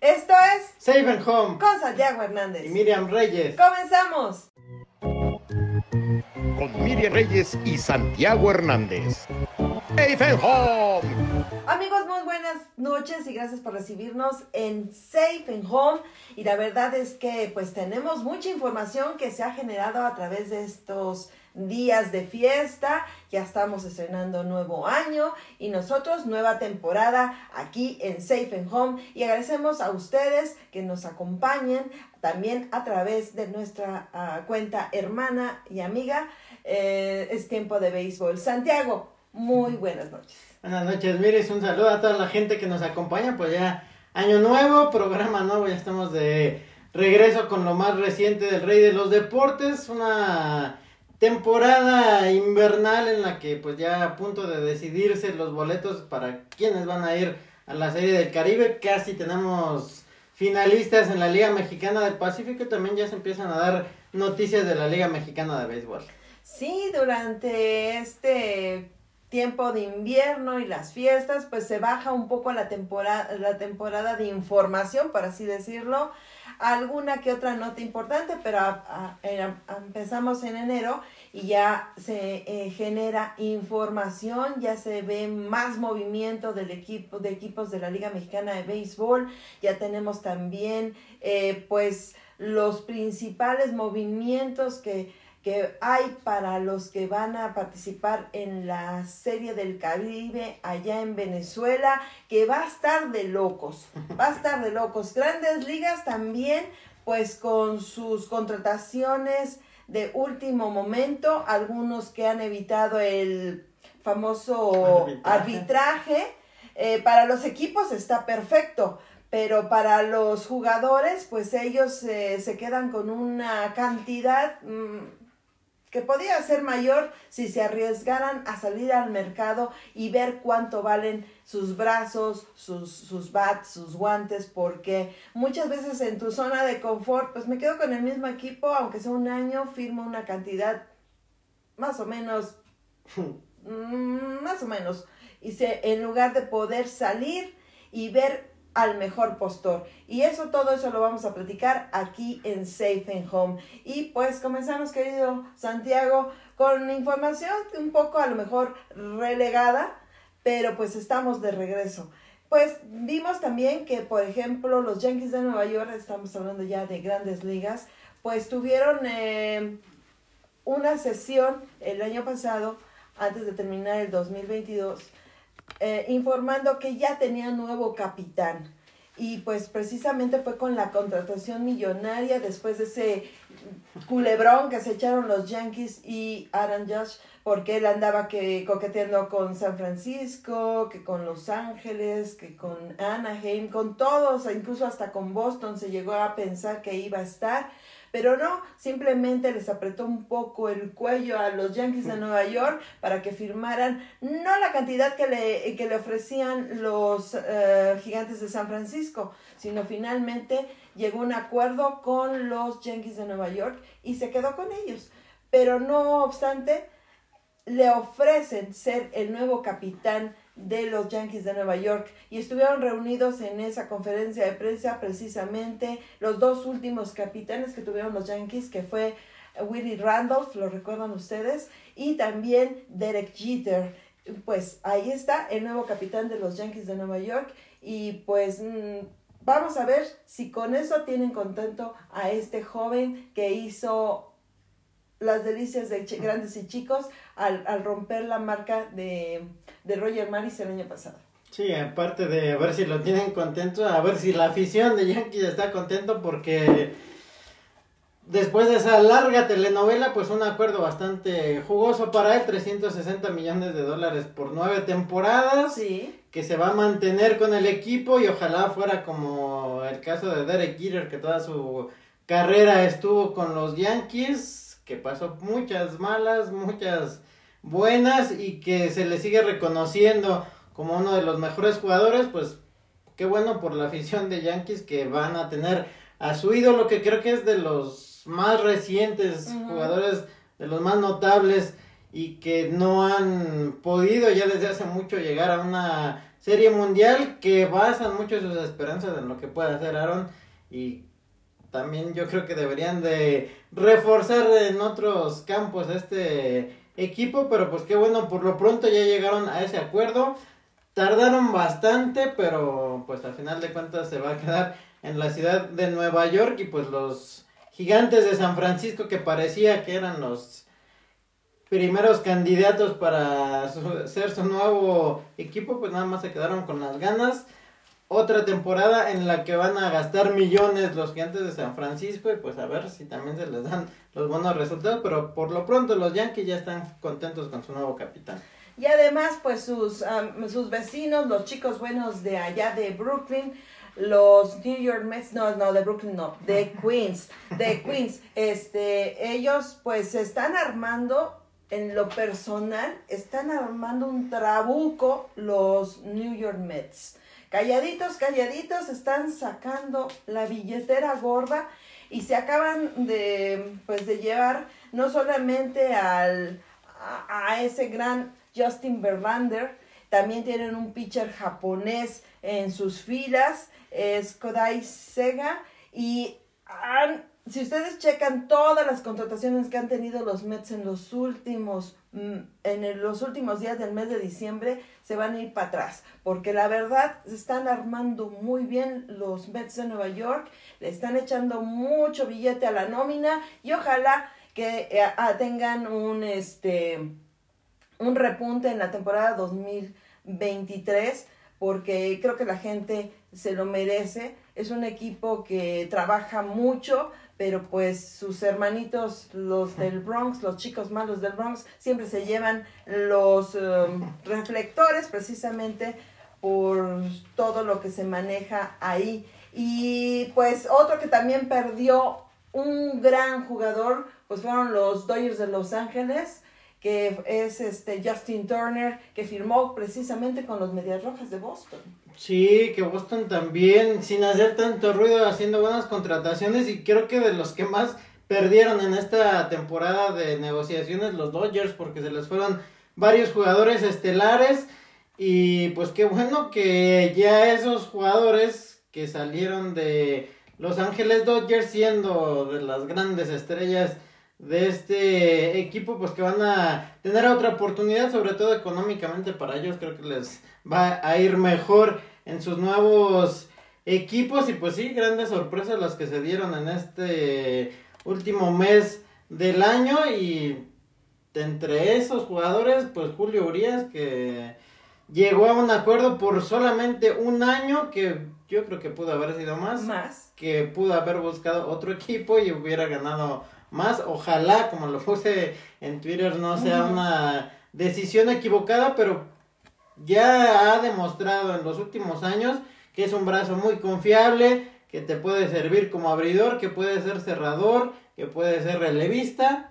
Esto es Safe and Home con Santiago Hernández. y Miriam Reyes. Comenzamos. con Miriam Reyes y Santiago Hernández. Safe and Home. Amigos, muy buenas noches y gracias por recibirnos en Safe and Home. Y la verdad es que pues tenemos mucha información que se ha generado a través de estos días de fiesta. Ya estamos estrenando nuevo año y nosotros nueva temporada aquí en Safe and Home. Y agradecemos a ustedes que nos acompañen también a través de nuestra ah, cuenta hermana y amiga. eh, es tiempo de béisbol. Santiago, muy buenas noches. Buenas noches, Miris. Un saludo a toda la gente que nos acompaña. Pues ya año nuevo, programa nuevo. Ya estamos de regreso con lo más reciente del Rey de los Deportes. Una temporada invernal en la que pues ya a punto de decidirse los boletos para quienes van a ir a la Serie del Caribe. Casi tenemos finalistas en la Liga Mexicana del Pacífico y también ya se empiezan a dar noticias de la Liga Mexicana de Béisbol. Sí, durante este tiempo de invierno y las fiestas, pues se baja un poco la temporada, la temporada de información, por así decirlo. Alguna que otra nota importante, pero empezamos en enero y ya se eh, genera información, ya se ve más movimiento del equipo, de equipos de la Liga Mexicana de Béisbol, ya tenemos también eh, pues los principales movimientos que que hay para los que van a participar en la Serie del Caribe allá en Venezuela, que va a estar de locos, va a estar de locos. Grandes ligas también, pues con sus contrataciones de último momento, algunos que han evitado el famoso Arbitraje. arbitraje. Eh, para los equipos está perfecto, pero para los jugadores, pues ellos eh, se quedan con una cantidad mm, que podría ser mayor si se arriesgaran a salir al mercado y ver cuánto valen sus brazos, sus, sus bats, sus guantes, porque muchas veces en tu zona de confort, pues me quedo con el mismo equipo, aunque sea un año, firmo una cantidad más o menos, mm, más o menos, y se, en lugar de poder salir y ver al mejor postor. Y eso, todo eso lo vamos a platicar aquí en Safe and Home. Y pues comenzamos, querido Santiago, con información un poco a lo mejor relegada, pero pues estamos de regreso. Pues vimos también que, por ejemplo, los Yankees de Nueva York, estamos hablando ya de grandes ligas, pues tuvieron eh, una sesión el año pasado, antes de terminar el 2022, eh, informando que ya tenía nuevo capitán. Y pues precisamente fue con la contratación millonaria después de ese culebrón que se echaron los Yankees y Aaron Judge, porque él andaba que coqueteando con San Francisco, que con Los Ángeles, que con Anaheim, con todos, incluso hasta con Boston se llegó a pensar que iba a estar. Pero no, simplemente les apretó un poco el cuello a los Yankees de Nueva York para que firmaran no la cantidad que le, que le ofrecían los eh, gigantes de San Francisco, sino finalmente llegó a un acuerdo con los Yankees de Nueva York y se quedó con ellos. Pero no obstante, le ofrecen ser el nuevo capitán de los Yankees de Nueva York. Y estuvieron reunidos en esa conferencia de prensa precisamente los dos últimos capitanes que tuvieron los Yankees que fue Willie Randolph, lo recuerdan ustedes, y también Derek Jeter. Pues ahí está el nuevo capitán de los Yankees de Nueva York. Y pues mm, vamos a ver si con eso tienen contento a este joven que hizo las delicias de grandes y chicos al, al romper la marca de, de Roger Maris el año pasado. Sí, aparte de a ver si lo tienen contento, a ver si la afición de Yankees está contento porque después de esa larga telenovela, pues un acuerdo bastante jugoso para él, 360 millones de dólares por nueve temporadas, Sí, que se va a mantener con el equipo y ojalá fuera como el caso de Derek Jeter, que toda su carrera estuvo con los Yankees, que pasó muchas malas, muchas buenas y que se le sigue reconociendo como uno de los mejores jugadores, pues qué bueno por la afición de Yankees que van a tener a su ídolo que creo que es de los más recientes jugadores, de los más notables y que no han podido ya desde hace mucho llegar a una Serie Mundial que basan mucho sus esperanzas en lo que puede hacer Aaron y también yo creo que deberían de reforzar en otros campos este equipo, pero pues qué bueno, por lo pronto ya llegaron a ese acuerdo. Tardaron bastante, pero pues al final de cuentas se va a quedar en la ciudad de Nueva York y pues los gigantes de San Francisco que parecía que eran los primeros candidatos para ser su nuevo equipo, pues nada más se quedaron con las ganas. Otra temporada en la que van a gastar millones los gigantes de San Francisco y pues a ver si también se les dan los buenos resultados, pero por lo pronto los Yankees ya están contentos con su nuevo capitán. Y además, pues sus, sus vecinos, los chicos buenos de allá de Brooklyn, los New York Mets, no, no, de Brooklyn no, de Queens, de Queens, este, ellos pues se están armando en lo personal, están armando un trabuco los New York Mets. Calladitos, calladitos, están sacando la billetera gorda y se acaban de, pues, de llevar no solamente al, a, ese gran Justin Verlander, también tienen un pitcher japonés en sus filas, es Kodai Sega, y han si ustedes checan todas las contrataciones que han tenido los Mets en los últimos mm, en los últimos días del mes de diciembre se van a ir para atrás. Porque la verdad se están armando muy bien los Mets de Nueva York le están echando mucho billete a la nómina y ojalá que eh, ah, tengan un este un repunte en la temporada 2023 porque creo que la gente se lo merece. Es un equipo que trabaja mucho pero pues sus hermanitos, los del Bronx, los chicos malos del Bronx, siempre se llevan los um, reflectores precisamente por todo lo que se maneja ahí. Y pues otro que también perdió un gran jugador, pues fueron los Dodgers de Los Ángeles, que es este Justin Turner, que firmó precisamente con los Medias Rojas de Boston. Sí, que Boston también, sin hacer tanto ruido, haciendo buenas contrataciones y creo que de los que más perdieron en esta temporada de negociaciones los Dodgers porque se les fueron varios jugadores estelares y pues qué bueno que ya esos jugadores que salieron de Los Ángeles Dodgers siendo de las grandes estrellas de este equipo pues que van a tener otra oportunidad sobre todo económicamente para ellos. Creo que les va a ir mejor en sus nuevos equipos. Y pues sí, grandes sorpresas las que se dieron en este último mes del año. Y entre esos jugadores pues Julio Urias que llegó a un acuerdo por solamente un año que yo creo que pudo haber sido más, más. que pudo haber buscado otro equipo y hubiera ganado más, ojalá como lo puse en Twitter no sea una decisión equivocada, pero ya ha demostrado en los últimos años que es un brazo muy confiable, que te puede servir como abridor, que puede ser cerrador, que puede ser relevista.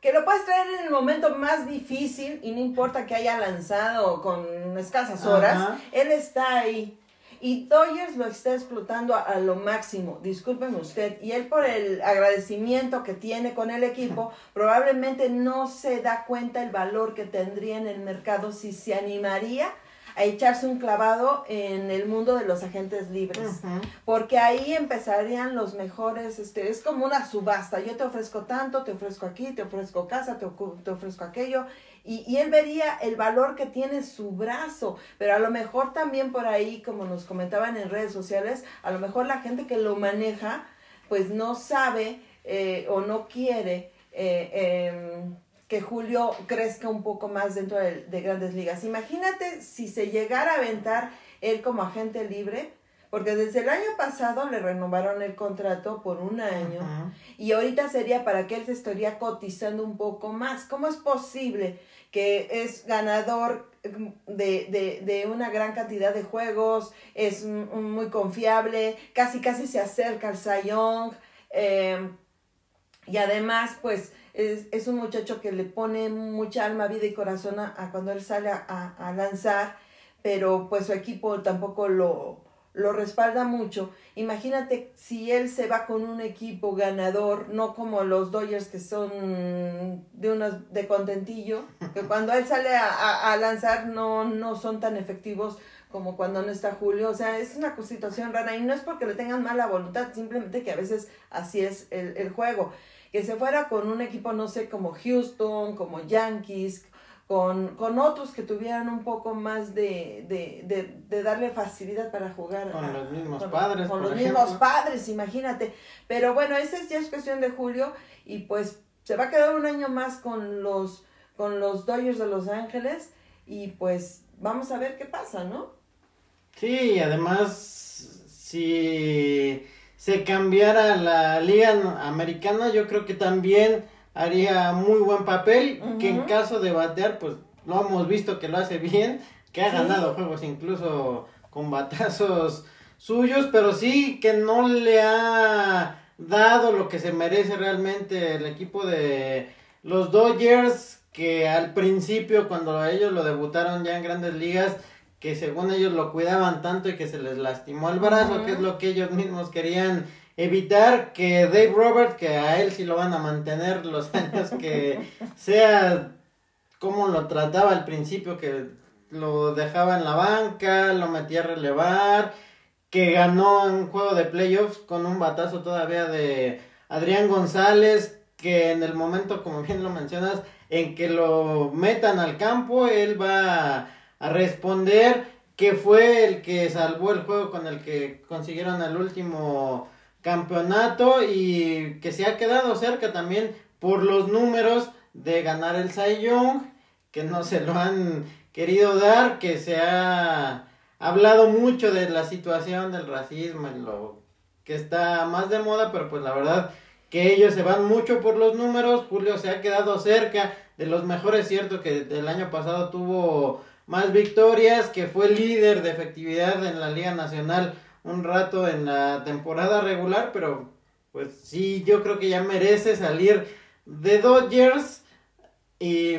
Que lo puedes traer en el momento más difícil y no importa que haya lanzado con escasas horas, él está ahí. Y Dodgers lo está explotando a, lo máximo, discúlpeme usted. Y él por el agradecimiento que tiene con el equipo, probablemente no se da cuenta el valor que tendría en el mercado si se animaría a echarse un clavado en el mundo de los agentes libres. Porque ahí empezarían los mejores, este, es como una subasta. Yo te ofrezco tanto, te ofrezco aquí, te ofrezco casa, te, te ofrezco aquello. Y, él vería el valor que tiene su brazo, pero a lo mejor también por ahí, como nos comentaban en redes sociales, a lo mejor la gente que lo maneja, pues no sabe eh, o no quiere eh, em, que Julio crezca un poco más dentro de, de, grandes ligas. Imagínate si se llegara a aventar él como agente libre, porque desde el año pasado le renovaron el contrato por un año y ahorita sería para que él se estaría cotizando un poco más. ¿Cómo es posible que es ganador de, una gran cantidad de juegos, es muy confiable, casi casi se acerca al Sayong em, y además pues es, un muchacho que le pone mucha alma, vida y corazón a, cuando él sale a lanzar, pero pues su equipo tampoco lo, lo respalda mucho. Imagínate si él se va con un equipo ganador, no como los Dodgers que son de unos de contentillo, que cuando él sale a, lanzar no, no son tan efectivos como cuando no está Julio, o sea, es una situación rara y no es porque le tengan mala voluntad, simplemente que a veces así es el, el juego. Que se fuera con un equipo, no sé, como Houston, como Yankees, con, con otros que tuvieran un poco más de, de, de, de darle facilidad para jugar. Con a- los mismos con- padres, Con por los ejemplo. mismos padres, imagínate. Pero bueno, esa es- ya es cuestión de Julio y pues se va a quedar un año más con los, con los Dodgers de Los Ángeles y pues vamos a ver qué pasa, ¿no? Sí, y además, si se cambiara la liga americana, yo creo que también haría muy buen papel, que en caso de batear, pues lo hemos visto que lo hace bien, que ha Sí. ganado juegos incluso con batazos suyos, pero sí que no le ha dado lo que se merece realmente el equipo de los Dodgers, que al principio cuando ellos lo debutaron ya en grandes ligas, que según ellos lo cuidaban tanto y que se les lastimó el brazo, que es lo que ellos mismos querían evitar, que Dave Roberts, que a él sí lo van a mantener los años que sea como lo trataba al principio, que lo dejaba en la banca, lo metía a relevar, que ganó un juego de playoffs con un batazo todavía de Adrián González, que en el momento, como bien lo mencionas, en que lo metan al campo, él va a responder que fue el que salvó el juego con el que consiguieron el último campeonato y que se ha quedado cerca también por los números de ganar el Cy Young, que no se lo han querido dar, que se ha hablado mucho de la situación del racismo y lo que está más de moda, pero pues la verdad que ellos se van mucho por los números, Julio se ha quedado cerca de los mejores, cierto que el año pasado tuvo más victorias, que fue líder de efectividad en la Liga Nacional un rato en la temporada regular, pero pues sí, yo creo que ya merece salir de Dodgers y...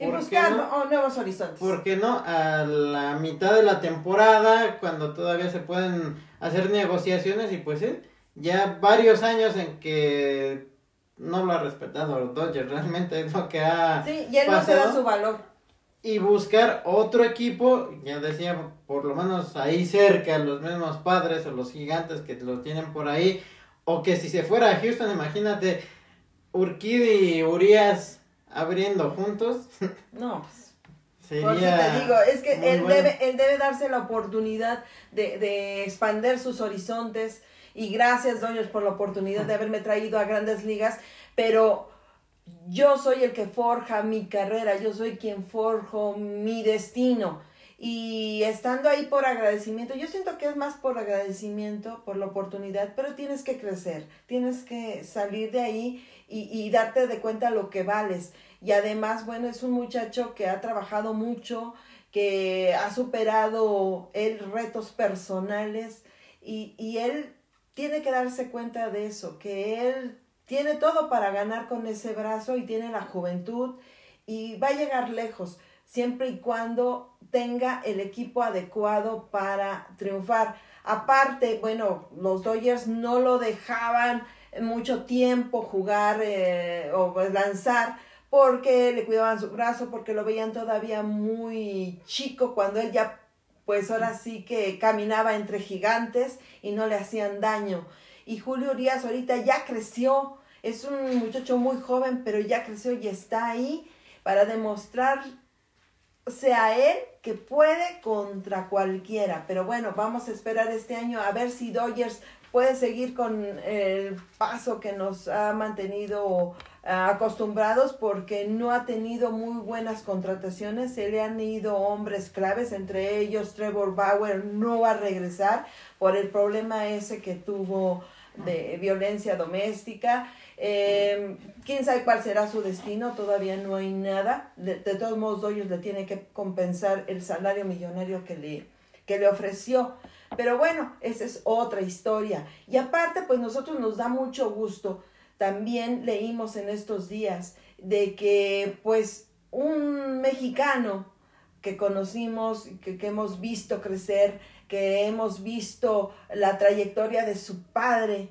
Y ¿por qué buscar no? oh, nuevos horizontes. ¿Por qué no? A la mitad de la temporada, cuando todavía se pueden hacer negociaciones y pues sí, ya varios años en que no lo ha respetado Dodgers, realmente es lo que ha Sí, y él no se da su valor. Y buscar otro equipo, ya decía, por lo menos ahí cerca, los mismos padres o los gigantes que lo tienen por ahí, o que si se fuera a Houston, imagínate, Urquidi y Urias abriendo juntos, No, pues, sería Por eso te digo, es que él bueno. debe, él debe darse la oportunidad de, de expander sus horizontes. Y gracias, Dodgers, por la oportunidad de haberme traído a grandes ligas. Pero yo soy el que forja mi carrera, yo soy quien forjo mi destino. Y estando ahí por agradecimiento, yo siento que es más por agradecimiento, por la oportunidad, pero tienes que crecer, tienes que salir de ahí y, y darte de cuenta lo que vales. Y además, bueno, es un muchacho que ha trabajado mucho, que ha superado él retos personales y, y él tiene que darse cuenta de eso, que él tiene todo para ganar con ese brazo y tiene la juventud y va a llegar lejos, siempre y cuando tenga el equipo adecuado para triunfar. Aparte, bueno, los Dodgers no lo dejaban mucho tiempo jugar eh, o pues, lanzar porque le cuidaban su brazo, porque lo veían todavía muy chico cuando él ya, pues ahora sí que caminaba entre gigantes y no le hacían daño. Y Julio Urias ahorita ya creció, es un muchacho muy joven, pero ya creció y está ahí para demostrar sea él que puede contra cualquiera. Pero bueno, vamos a esperar este año a ver si Dodgers puede seguir con el paso que nos ha mantenido ah, acostumbrados porque no ha tenido muy buenas contrataciones, se le han ido hombres claves, entre ellos Trevor Bauer no va a regresar por el problema ese que tuvo de violencia doméstica. Eh, quién sabe cuál será su destino, todavía no hay nada. De, todos modos, Dodgers le tiene que compensar el salario millonario que le, que le ofreció. Pero bueno, esa es otra historia. Y aparte, pues nosotros nos da mucho gusto. También leímos en estos días de que pues un mexicano que conocimos, que, que hemos visto crecer, que hemos visto la trayectoria de su padre,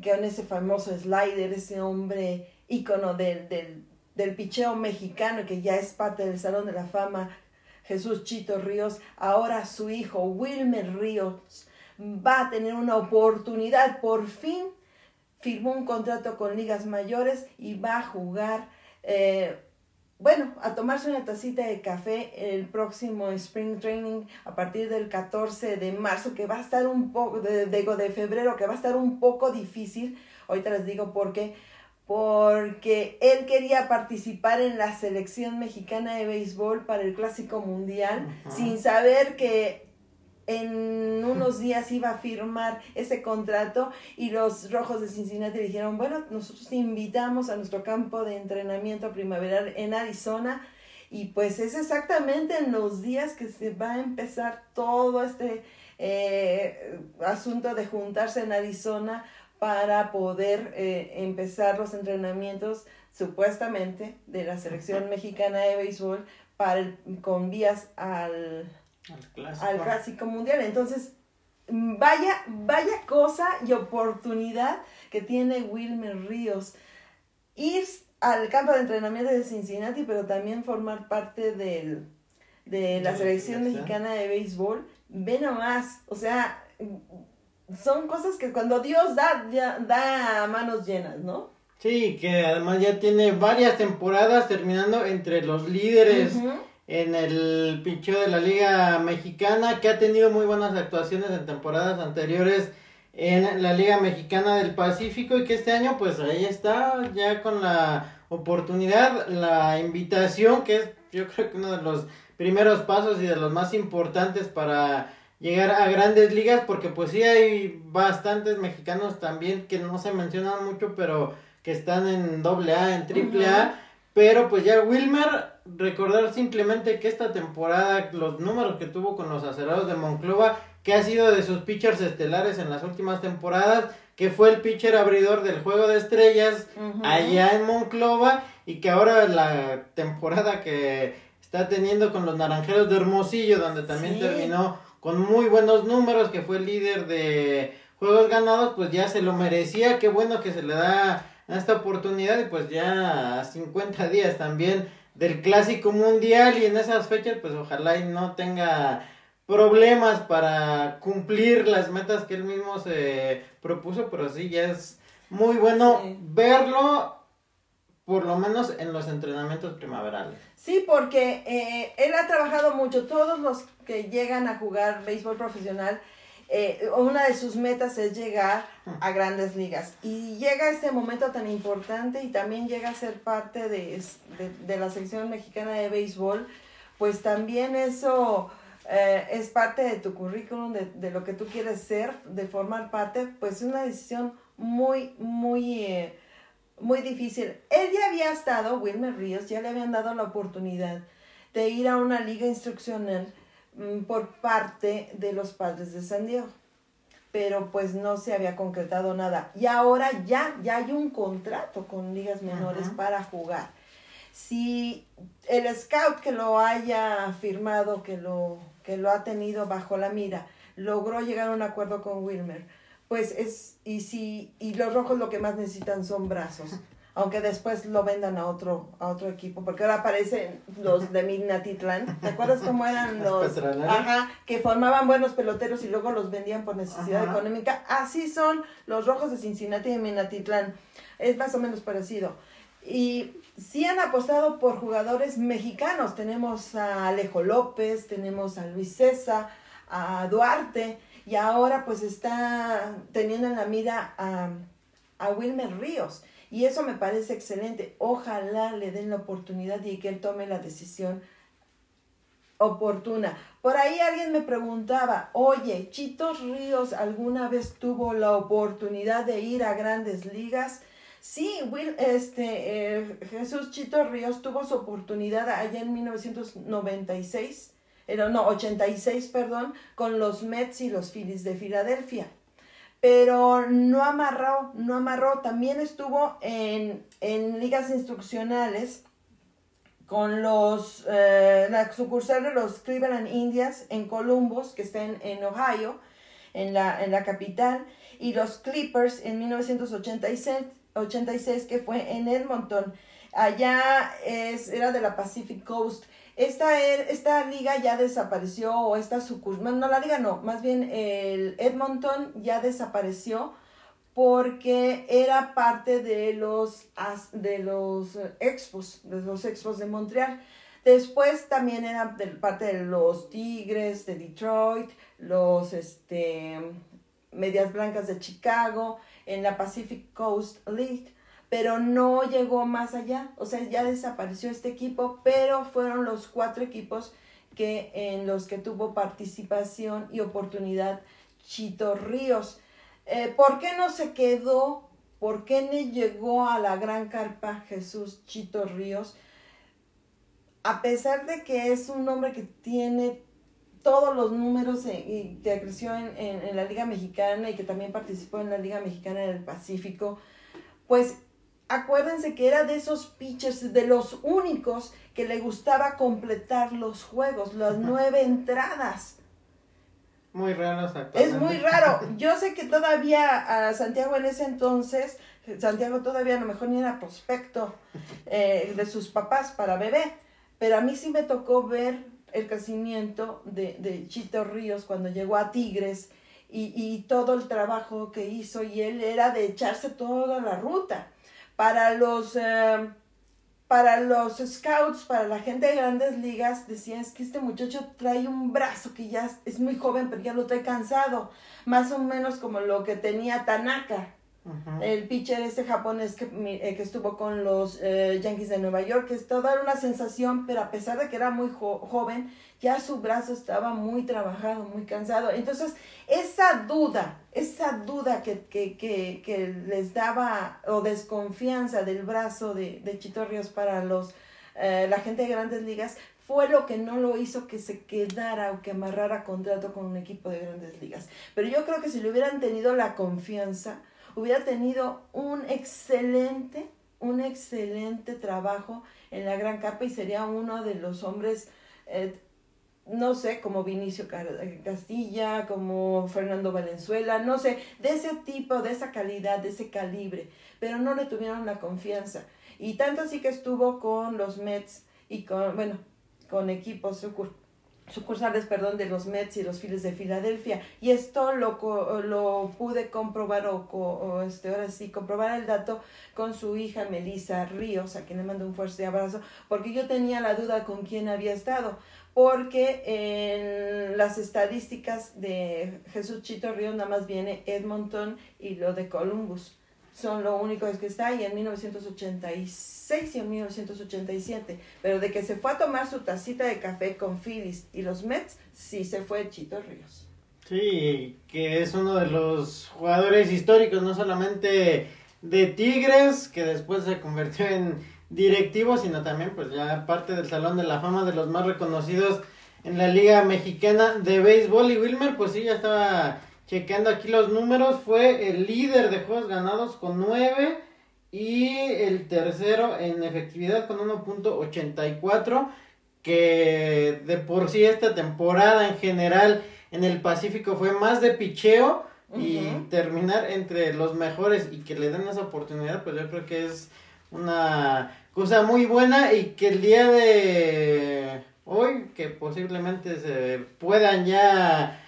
que en ese famoso slider, ese hombre ícono del, del, del picheo mexicano, que ya es parte del Salón de la Fama, Jesús Chito Ríos, ahora su hijo Wilmer Ríos va a tener una oportunidad, por fin firmó un contrato con ligas mayores y va a jugar, eh, bueno, a tomarse una tacita de café el próximo Spring Training a partir del 14 de marzo, que va a estar un poco, de, de febrero, que va a estar un poco difícil. Ahorita les digo por qué porque él quería participar en la selección mexicana de béisbol para el Clásico Mundial, sin saber que en unos días iba a firmar ese contrato y los Rojos de Cincinnati dijeron, bueno, nosotros te invitamos a nuestro campo de entrenamiento primaveral en Arizona y pues es exactamente en los días que se va a empezar todo este eh, asunto de juntarse en Arizona para poder eh, empezar los entrenamientos supuestamente de la selección mexicana de béisbol para con vías al al clásico. mundial. Entonces, vaya, vaya cosa y oportunidad que tiene Wilmer Ríos. Ir al campo de entrenamiento de Cincinnati, pero también formar parte del, de la selección mexicana de béisbol. Ve nomás, o sea, son cosas que cuando Dios da, da a manos llenas, ¿no? Sí, que además ya tiene varias temporadas terminando entre los líderes en el pincho de la Liga Mexicana, que ha tenido muy buenas actuaciones en temporadas anteriores en la Liga Mexicana del Pacífico y que este año pues ahí está ya con la oportunidad, la invitación que es yo creo que uno de los primeros pasos y de los más importantes para llegar a grandes ligas porque pues sí hay bastantes mexicanos también que no se mencionan mucho pero que están en doble A, en triple A pero pues ya Wilmer, recordar simplemente que esta temporada, los números que tuvo con los acerados de Monclova, que ha sido de sus pitchers estelares en las últimas temporadas, que fue el pitcher abridor del Juego de Estrellas allá en Monclova y que ahora la temporada que está teniendo con los Naranjeros de Hermosillo, donde también terminó con muy buenos números, que fue el líder de juegos ganados, pues ya se lo merecía, qué bueno que se le da esta oportunidad y pues ya a 50 días también del clásico mundial y en esas fechas pues ojalá y no tenga problemas para cumplir las metas que él mismo se propuso, pero sí ya es muy bueno verlo por lo menos en los entrenamientos primaverales. Sí, porque eh, él ha trabajado mucho, todos los que llegan a jugar béisbol profesional eh, una de sus metas es llegar a grandes ligas. Y llega este momento tan importante y también llega a ser parte de, la sección mexicana de béisbol, pues también eso eh, es parte de tu currículum, de, lo que tú quieres ser, de formar parte, pues es una decisión muy, muy, eh, muy difícil. Él ya había estado, Wilmer Ríos, ya le habían dado la oportunidad de ir a una liga instruccional por parte de los padres de San Diego. Pero pues no se había concretado nada. Y ahora ya, ya hay un contrato con ligas menores para jugar. Si el scout que lo haya firmado, que lo, que lo ha tenido bajo la mira, logró llegar a un acuerdo con Wilmer, pues es, y si, y los rojos lo que más necesitan son brazos aunque después lo vendan a otro a otro equipo, porque ahora aparecen los de Minatitlán. ¿Te acuerdas cómo eran los ajá, que formaban buenos peloteros y luego los vendían por necesidad económica? Así son los rojos de Cincinnati y de Minatitlán. Es más o menos parecido. Y sí han apostado por jugadores mexicanos. Tenemos a Alejo López, tenemos a Luis César, a Duarte, y ahora pues está teniendo en la mira a, a Wilmer Ríos y eso me parece excelente. Ojalá le den la oportunidad y que él tome la decisión oportuna. Por ahí alguien me preguntaba, oye, Chitos Ríos alguna vez tuvo la oportunidad de ir a grandes ligas. Sí, Will, este, eh, Jesús Chitos Ríos tuvo su oportunidad allá en 1996, era, no, 86, perdón, con los Mets y los Phillies de Filadelfia pero no amarró, no amarró. También estuvo en, ligas instruccionales con los, eh, la sucursal de los Cleveland Indians en Columbus, que está en, Ohio, en la, en la capital, y los Clippers en 1986, 86, que fue en Edmonton. Allá es, era de la Pacific Coast. Esta, er- esta liga ya desapareció, o esta sucursal, no la liga no, más bien el Edmonton ya desapareció porque era parte de los, de los expos, de los expos de Montreal. Después también era parte de los Tigres de Detroit, los este, Medias Blancas de Chicago, en la Pacific Coast League, pero no llegó más allá, o sea, ya desapareció este equipo, pero fueron los cuatro equipos que en los que tuvo participación y oportunidad Chito Ríos. Eh, ¿Por qué no se quedó? ¿Por qué no llegó a la gran carpa Jesús Chito Ríos? A pesar de que es un hombre que tiene todos los números eh, y que creció en, en- en la Liga Mexicana y que también participó en la Liga Mexicana en el Pacífico, pues acuérdense que era de esos pitchers, de los únicos que le gustaba completar los juegos, las nueve entradas. Muy raros Es muy raro. Yo sé que todavía a Santiago en ese entonces, Santiago todavía a lo mejor ni era prospecto eh, de sus papás para bebé, pero a mí sí me tocó ver el crecimiento de, de Chito Ríos cuando llegó a Tigres y, y todo el trabajo que hizo y él era de echarse toda la ruta. Para los, eh, para los scouts, para la gente de grandes ligas, decían es que este muchacho trae un brazo que ya es muy joven, pero ya lo trae cansado, más o menos como lo que tenía Tanaka, El pitcher este japonés que, eh, que estuvo con los eh, Yankees de Nueva York, que es toda una sensación, pero a pesar de que era muy jo- joven, ya su brazo estaba muy trabajado, muy cansado. Entonces, esa duda, esa duda que, que, que, que les daba o desconfianza del brazo de, de Chito Ríos para los, eh, la gente de grandes ligas fue lo que no lo hizo que se quedara o que amarrara contrato con un equipo de grandes ligas. Pero yo creo que si le hubieran tenido la confianza, hubiera tenido un excelente, un excelente trabajo en la Gran Capa y sería uno de los hombres, eh, no sé, como Vinicio Castilla, como Fernando Valenzuela, no sé, de ese tipo, de esa calidad, de ese calibre, pero no le tuvieron la confianza. Y tanto así que estuvo con los Mets y con, bueno, con equipos sucursales, perdón, de los Mets y los Phillies de Filadelfia. Y esto lo, lo pude comprobar o, o este, ahora sí, comprobar el dato con su hija Melissa Ríos, a quien le mando un fuerte abrazo, porque yo tenía la duda con quién había estado. Porque en las estadísticas de Jesús Chito Ríos nada más viene Edmonton y lo de Columbus. Son lo único que está ahí en 1986 y en 1987. Pero de que se fue a tomar su tacita de café con Phillies y los Mets, sí se fue Chito Ríos. Sí, que es uno de los jugadores históricos, no solamente de Tigres, que después se convirtió en directivo, sino también pues ya parte del Salón de la Fama de los más reconocidos en la Liga Mexicana de Béisbol. Y Wilmer, pues sí, ya estaba checando aquí los números, fue el líder de juegos ganados con 9 y el tercero en efectividad con 1.84, que de por sí esta temporada en general en el Pacífico fue más de picheo y terminar entre los mejores y que le den esa oportunidad, pues yo creo que es una cosa muy buena y que el día de hoy, que posiblemente se puedan ya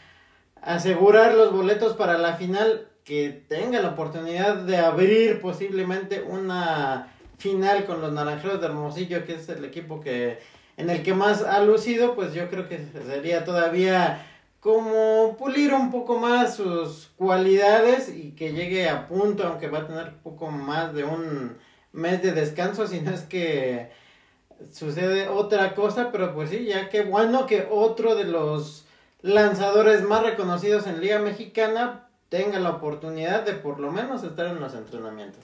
asegurar los boletos para la final, que tenga la oportunidad de abrir posiblemente una final con los Naranjeros de Hermosillo, que es el equipo que en el que más ha lucido, pues yo creo que sería todavía como pulir un poco más sus cualidades y que llegue a punto, aunque va a tener poco más de un mes de descanso, si no es que sucede otra cosa, pero pues sí, ya que bueno que otro de los lanzadores más reconocidos en Liga Mexicana tenga la oportunidad de por lo menos estar en los entrenamientos.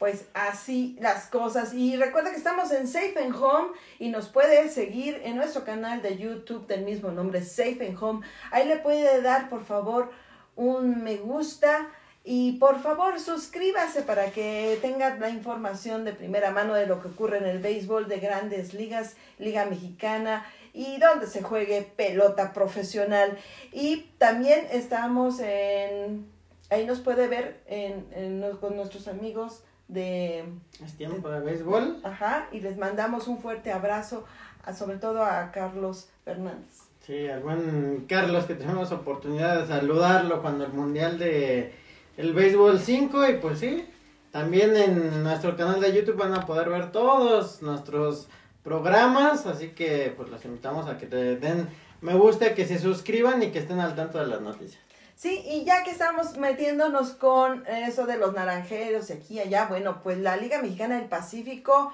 Pues así las cosas. Y recuerda que estamos en Safe and Home y nos puede seguir en nuestro canal de YouTube del mismo nombre, Safe and Home. Ahí le puede dar, por favor, un me gusta. Y por favor, suscríbase para que tenga la información de primera mano de lo que ocurre en el béisbol de grandes ligas, Liga Mexicana y donde se juegue pelota profesional. Y también estamos en, ahí nos puede ver en, en- con nuestros amigos de, Es tiempo de béisbol. ajá, y les mandamos un fuerte abrazo a- sobre todo a Carlos Fernández. Sí, al buen Carlos que tenemos oportunidad de saludarlo cuando el Mundial de el Béisbol 5 y pues sí, también en nuestro canal de YouTube van a poder ver todos nuestros programas, así que pues los invitamos a que te den me gusta, que se suscriban y que estén al tanto de las noticias. Sí, y ya que estamos metiéndonos con eso de los naranjeros y aquí y allá, bueno, pues la Liga Mexicana del Pacífico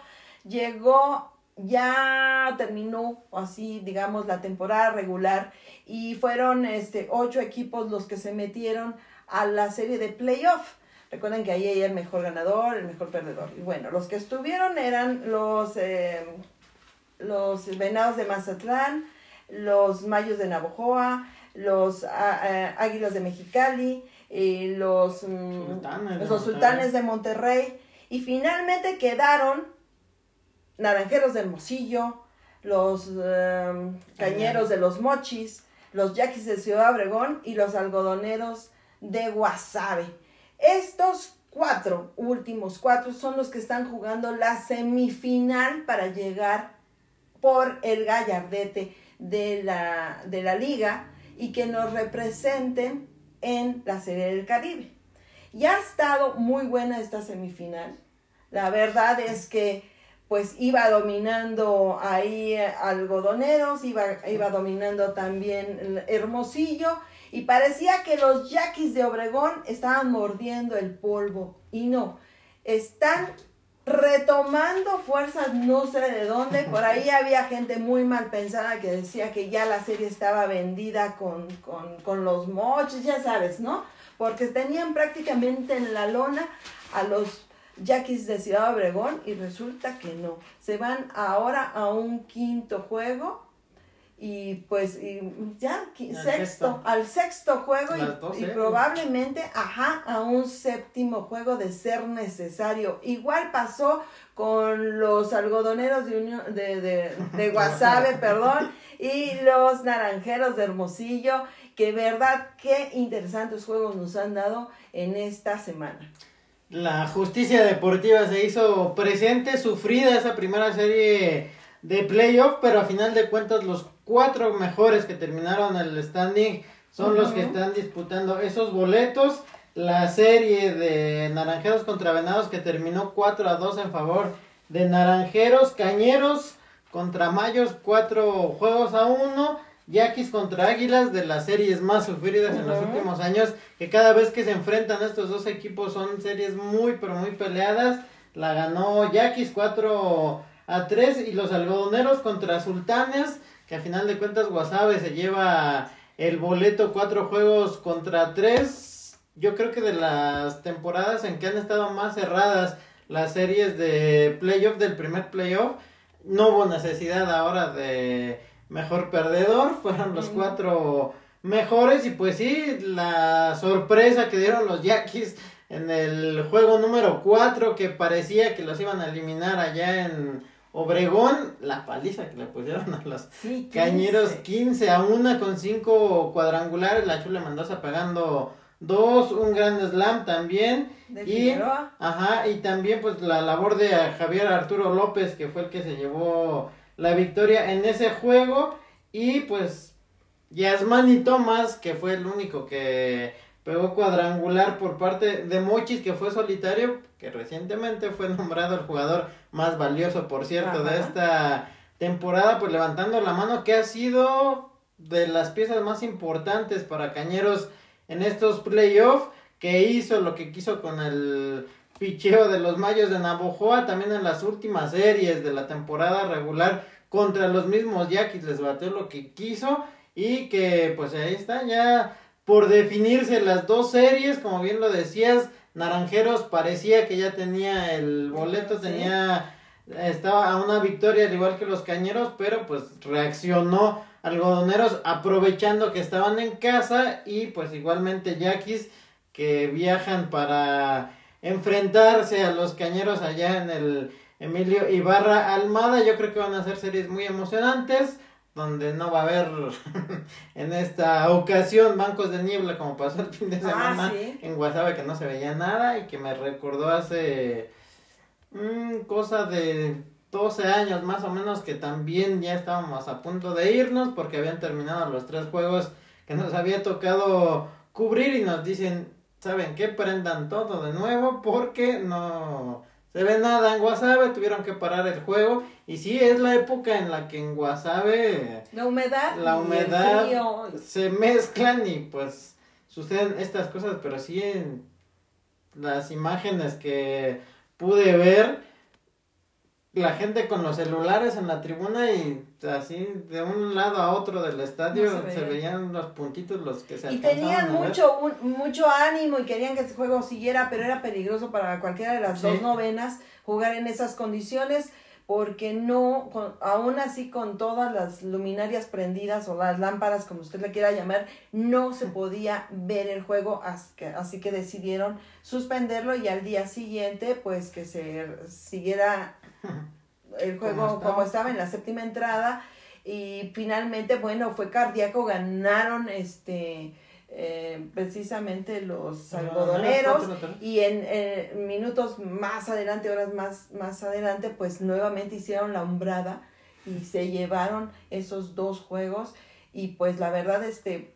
llegó, ya terminó así, digamos, la temporada regular y fueron este ocho equipos los que se metieron a la serie de playoff. Recuerden que ahí hay el mejor ganador, el mejor perdedor. Y bueno, los que estuvieron eran los, eh, los Venados de Mazatlán, los Mayos de Navojoa, los ah, ah, Águilas de Mexicali, eh, los, mm, Sultanes de los Sultanes de Monterrey. Y finalmente quedaron Naranjeros de Hermosillo, los eh, Cañeros de los Mochis, los Yaquis de Ciudad Obregón y los Algodoneros de Guasave. Estos cuatro, últimos cuatro, son los que están jugando la semifinal para llegar por el gallardete de la, de la liga y que nos representen en la Serie del Caribe. Ya ha estado muy buena esta semifinal. La verdad es que pues iba dominando ahí eh, algodoneros, iba, iba dominando también Hermosillo y parecía que los yaquis de Obregón estaban mordiendo el polvo y no, están retomando fuerzas no sé de dónde, por ahí había gente muy mal pensada que decía que ya la serie estaba vendida con, con, con los moches, ya sabes, ¿no? Porque tenían prácticamente en la lona a los Yaquis de Ciudad Obregón y resulta que no. Se van ahora a un quinto juego y pues y ya Al sexto, sexto. al sexto juego y- probablemente ajá a un séptimo juego de ser necesario. Igual pasó con los algodoneros de Unión de, de, de Guasave, perdón, y los naranjeros de Hermosillo, que verdad qué interesantes juegos nos han dado en esta semana. La justicia deportiva se hizo presente, sufrida esa primera serie de playoff, pero a final de cuentas los cuatro mejores que terminaron el standing son los que están disputando esos boletos. La serie de Naranjeros contra Venados que terminó 4 a 2 en favor de Naranjeros, Cañeros contra Mayos, cuatro juegos a uno. Yaquis contra Águilas de las series más sufridas en los últimos años, que cada vez que se enfrentan estos dos equipos son series muy pero muy peleadas. La ganó Yaquis 4 a 3 y los algodoneros contra Sultanes, que a final de cuentas Guasave se lleva el boleto cuatro juegos contra 3. Yo creo que de las temporadas en que han estado más cerradas las series de playoff del primer playoff, no hubo necesidad ahora de mejor perdedor, fueron los cuatro mejores y pues sí, la sorpresa que dieron los Yaquis en el juego número 4 que parecía que los iban a eliminar allá en Obregón, la paliza que le pusieron a los Sí, Cañeros 15. 15 a 1 con 5 cuadrangulares, la Chule Mendoza pegando 2, un gran slam también. De y, Figueroa. ajá, y también pues la labor de Javier Arturo López, que fue el que se llevó la victoria en ese juego. Y pues Yasmani Tomás, que fue el único que pegó cuadrangular por parte de Mochis, que fue solitario, que recientemente fue nombrado el jugador más valioso, por cierto, de esta temporada, pues levantando la mano, que ha sido de las piezas más importantes para Cañeros en estos playoffs, que hizo lo que quiso con el picheo de los Mayos de Navojoa, también en las últimas series de la temporada regular contra los mismos Yaquis les bateó lo que quiso y que pues ahí está ya por definirse las dos series, como bien lo decías, Naranjeros parecía que ya tenía el boleto, Sí. tenía estaba a una victoria al igual que los Cañeros, pero pues reaccionó Algodoneros aprovechando que estaban en casa y pues igualmente Yaquis que viajan para enfrentarse a los Cañeros allá en el Emilio Ibarra Almada. Yo creo que van a ser series muy emocionantes, donde no va a haber en esta ocasión bancos de niebla como pasó el fin de Ah, semana sí. en Guasave que no se veía nada y que me recordó hace mm, cosa de 12 años más o menos que también ya estábamos a punto de irnos porque habían terminado los tres juegos que nos había tocado cubrir y nos dicen, ¿saben qué? Prendan todo de nuevo porque no se ve nada en Guasave, tuvieron que parar el juego y sí es la época en la que en Guasave La humedad. la y el humedad frío. se mezclan y pues suceden estas cosas, pero sí en las imágenes que pude ver, la gente con los celulares en la tribuna y así de un lado a otro del estadio No se se, veía. veían los puntitos los que se Y tenían mucho, un- mucho ánimo y querían que este juego siguiera, pero era peligroso para cualquiera de las Sí. dos novenas jugar en esas condiciones porque no, con- aún así con todas las luminarias prendidas o las lámparas, como usted le quiera llamar, no se podía ver el juego, que- así que decidieron suspenderlo y al día siguiente pues que se siguiera el juego Como estaba. como estaba en la séptima entrada y finalmente bueno fue cardíaco ganaron este eh, precisamente los algodoneros y en eh, minutos más adelante horas más más adelante pues nuevamente hicieron la umbrada y se llevaron esos dos juegos y pues la verdad este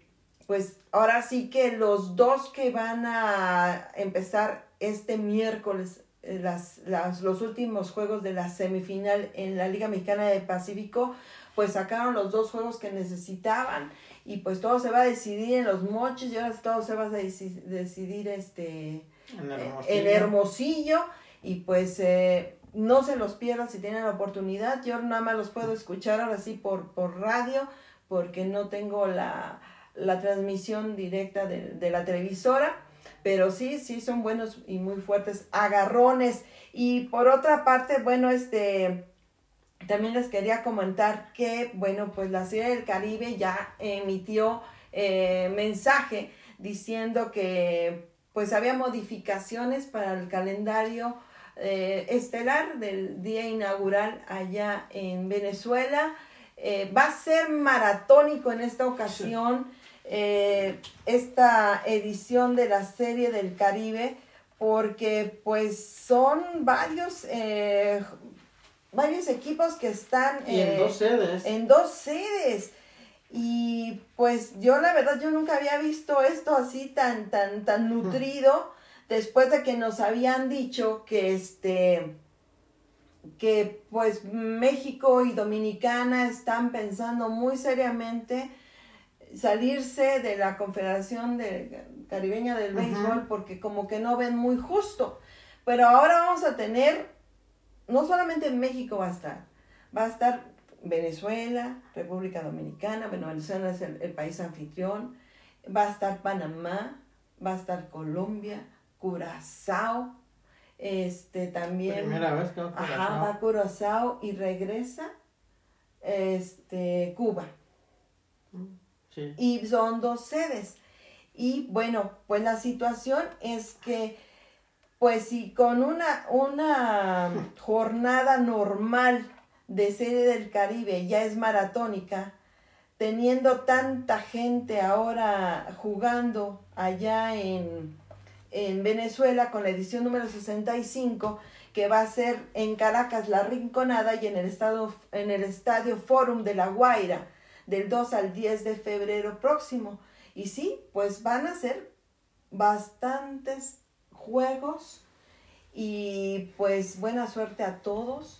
pues ahora sí que los dos que van a empezar este miércoles las, las, los últimos juegos de la semifinal en la Liga Mexicana del Pacífico, pues sacaron los dos juegos que necesitaban y pues todo se va a decidir en los moches y ahora todo se va a deci- decidir este En eh, Hermosillo. en Hermosillo y pues eh, no se los pierdan si tienen la oportunidad. Yo nada más los puedo escuchar ahora sí por, por radio porque no tengo la, la transmisión directa de, de la televisora. Pero sí, sí son buenos y muy fuertes agarrones. Y por otra parte, bueno, este también les quería comentar que, bueno, pues la Serie del Caribe ya emitió eh, mensaje diciendo que pues había modificaciones para el calendario eh, estelar del día inaugural allá en Venezuela. Eh, va a ser maratónico en esta ocasión eh, esta edición de la Serie del Caribe porque pues son varios eh, varios equipos que están Y en eh, dos sedes. en dos sedes. Y pues yo la verdad yo nunca había visto esto así tan tan tan nutrido después de que nos habían dicho que este que pues México y Dominicana están pensando muy seriamente salirse de la Confederación de, Caribeña del. Béisbol porque como que no ven muy justo. Pero ahora vamos a tener, no solamente México va a estar, va a estar Venezuela, República Dominicana, bueno, Venezuela es el, el país anfitrión, va a estar Panamá, va a estar Colombia, Curazao, este también... Primera vez que va a Ajá, va a Curazao y regresa este Cuba. Sí. Y son dos sedes. Y bueno, pues la situación es que, pues si con una, una jornada normal de serie del Caribe ya es maratónica, teniendo tanta gente ahora jugando allá en, en Venezuela con la edición número 65, que va a ser en Caracas la Rinconada y en el, estado, en el Estadio Forum de La Guaira del 2 al 10 de febrero próximo. Y sí, pues van a ser bastantes juegos y pues buena suerte a todos.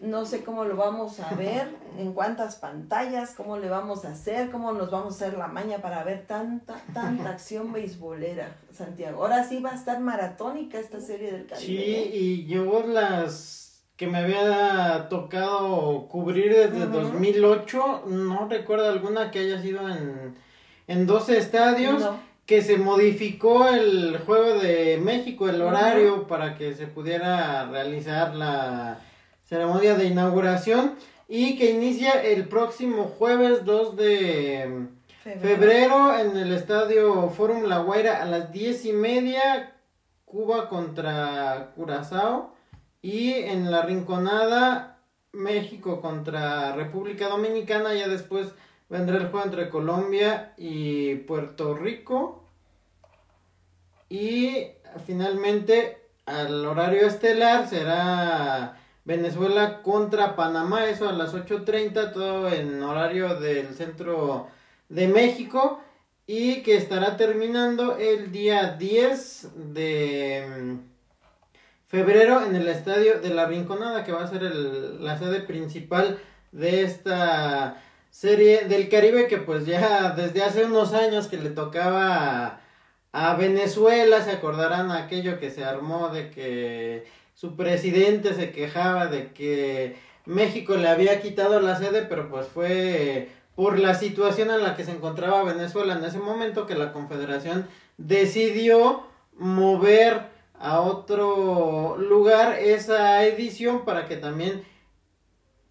No sé cómo lo vamos a ver, en cuántas pantallas, cómo le vamos a hacer, cómo nos vamos a hacer la maña para ver tanta, tanta acción beisbolera, Santiago. Ahora sí va a estar maratónica esta serie del Caribe. Sí, ¿eh? y yo las que me había tocado cubrir desde Ujú. 2008, no recuerdo alguna que haya sido en, en 12 estadios, No. que se modificó el juego de México, el horario, para que se pudiera realizar la ceremonia de inauguración y que inicia el próximo jueves 2 de febrero en el estadio Forum La Guaira a las diez y media, Cuba contra Curazao y en la Rinconada México contra República Dominicana, ya después vendrá el juego entre Colombia y Puerto Rico. Y finalmente al horario estelar será Venezuela contra Panamá, eso a las 8.30, todo en horario del centro de México y que estará terminando el día 10 de mm, febrero en el estadio de la Rinconada, que va a ser la sede principal de esta serie del Caribe, que pues ya desde hace unos años que le tocaba a, Venezuela, se acordarán aquello que se armó de que su presidente se quejaba de que México le había quitado la sede, pero pues fue por la situación en la que se encontraba Venezuela en ese momento que la Confederación decidió mover a otro lugar esa edición para que también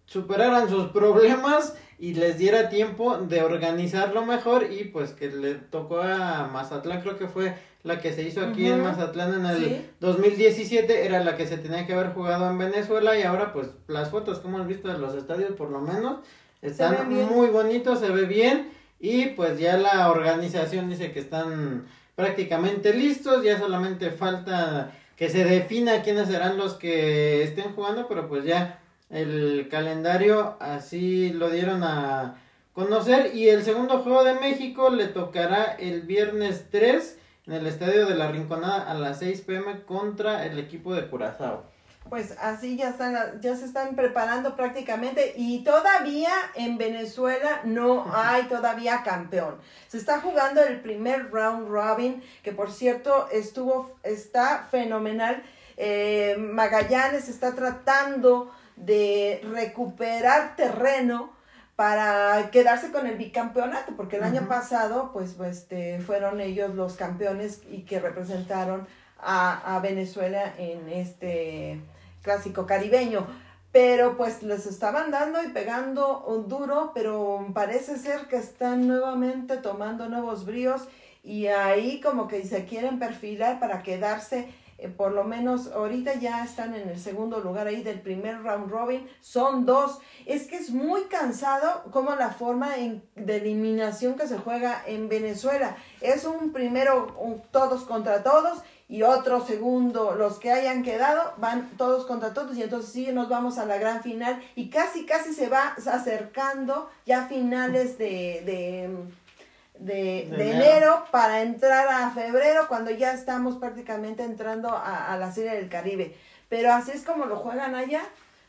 superaran sus problemas y les diera tiempo de organizarlo mejor y pues que le tocó a Mazatlán, creo que fue la que se hizo aquí en Mazatlán en el 2017, era la que se tenía que haber jugado en Venezuela y ahora pues las fotos que hemos visto de los estadios por lo menos están muy bonitos, se ve bien y pues ya la organización dice que están prácticamente listos, ya solamente falta que se defina quiénes serán los que estén jugando, pero pues ya el calendario así lo dieron a conocer. Y el segundo juego de México le tocará el viernes 3 en el estadio de la Rinconada a las 6 pm contra el equipo de Curazao pues así ya están, ya se están preparando prácticamente y todavía en Venezuela no hay todavía campeón. Se está jugando el primer round robin, que por cierto estuvo, está fenomenal. Eh, Magallanes está tratando de recuperar terreno para quedarse con el bicampeonato, porque el año pasado, pues, pues este, fueron ellos los campeones y que representaron a, a Venezuela en este clásico caribeño. Pero pues les estaban dando y pegando un duro, pero parece ser que están nuevamente tomando nuevos bríos y ahí como que se quieren perfilar para quedarse eh, por lo menos ahorita ya están en el segundo lugar ahí del primer round robin, son dos. Es que es muy cansado como la forma de eliminación que se juega en Venezuela. Es un primero todos contra todos y otro segundo, los que hayan quedado van todos contra todos y entonces sí nos vamos a la gran final y casi casi se va acercando ya finales de, de, enero. para entrar a febrero cuando ya estamos prácticamente entrando a, a la serie del Caribe. Pero así es como lo juegan allá.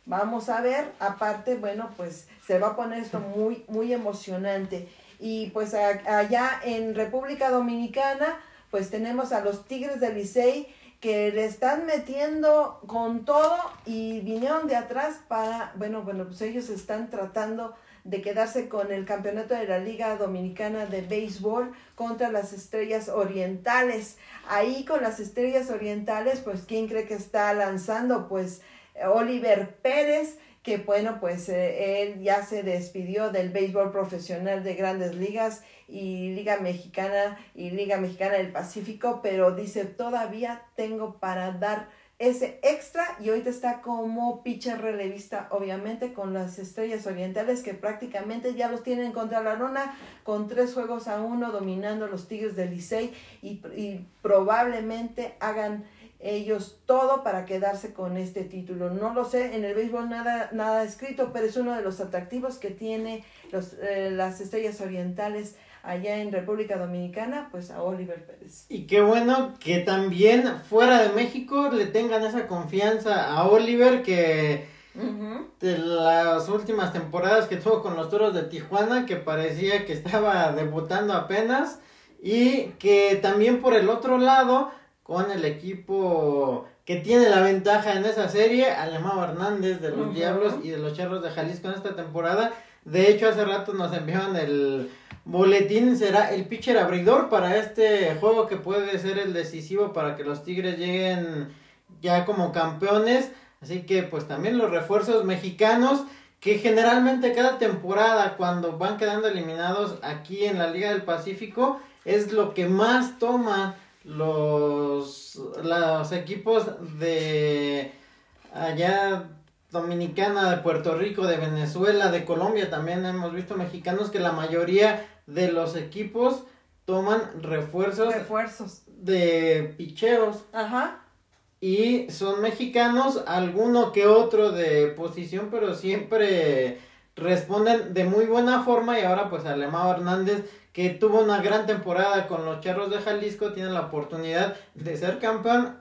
Vamos a ver, aparte, bueno, pues se va a poner esto muy, muy emocionante. Y pues allá en República Dominicana, pues tenemos a los Tigres del Licey que le están metiendo con todo y vinieron de atrás para, bueno, bueno, pues ellos están tratando de quedarse con el campeonato de la Liga Dominicana de Béisbol contra las Estrellas Orientales. Ahí con las Estrellas Orientales, pues ¿quién cree que está lanzando? Pues Oliver Pérez, que bueno, pues eh, él ya se despidió del béisbol profesional de grandes ligas y Liga Mexicana y Liga Mexicana del Pacífico, pero dice, todavía tengo para dar ese extra y ahorita está como pitcher relevista, obviamente, con las estrellas orientales que prácticamente ya los tienen contra la lona con tres juegos a uno dominando los Tigres del Licey y, y probablemente hagan ellos todo para quedarse con este título. No lo sé, en el béisbol nada, nada escrito, pero es uno de los atractivos que tiene los, eh, las estrellas orientales allá en República Dominicana, pues a Oliver Pérez. Y qué bueno que también fuera de México le tengan esa confianza a Oliver que de las últimas temporadas que tuvo con los Toros de Tijuana, que parecía que estaba debutando apenas, y que también por el otro lado con el equipo que tiene la ventaja en esa serie, Alemão Hernández de los Diablos y de los Charros de Jalisco en esta temporada. De hecho, hace rato nos enviaron el boletín, será el pitcher abridor para este juego que puede ser el decisivo para que los Tigres lleguen ya como campeones. Así que pues también los refuerzos mexicanos que generalmente cada temporada cuando van quedando eliminados aquí en la Liga del Pacífico es lo que más toma los, los equipos de allá Dominicana, de Puerto Rico, de Venezuela, de Colombia, también hemos visto mexicanos que la mayoría de los equipos toman refuerzos, refuerzos. de picheos. Ajá. y son mexicanos, alguno que otro de posición, pero siempre responden de muy buena forma y ahora pues Alemão Hernández que tuvo una gran temporada con los Charros de Jalisco tiene la oportunidad de ser campeón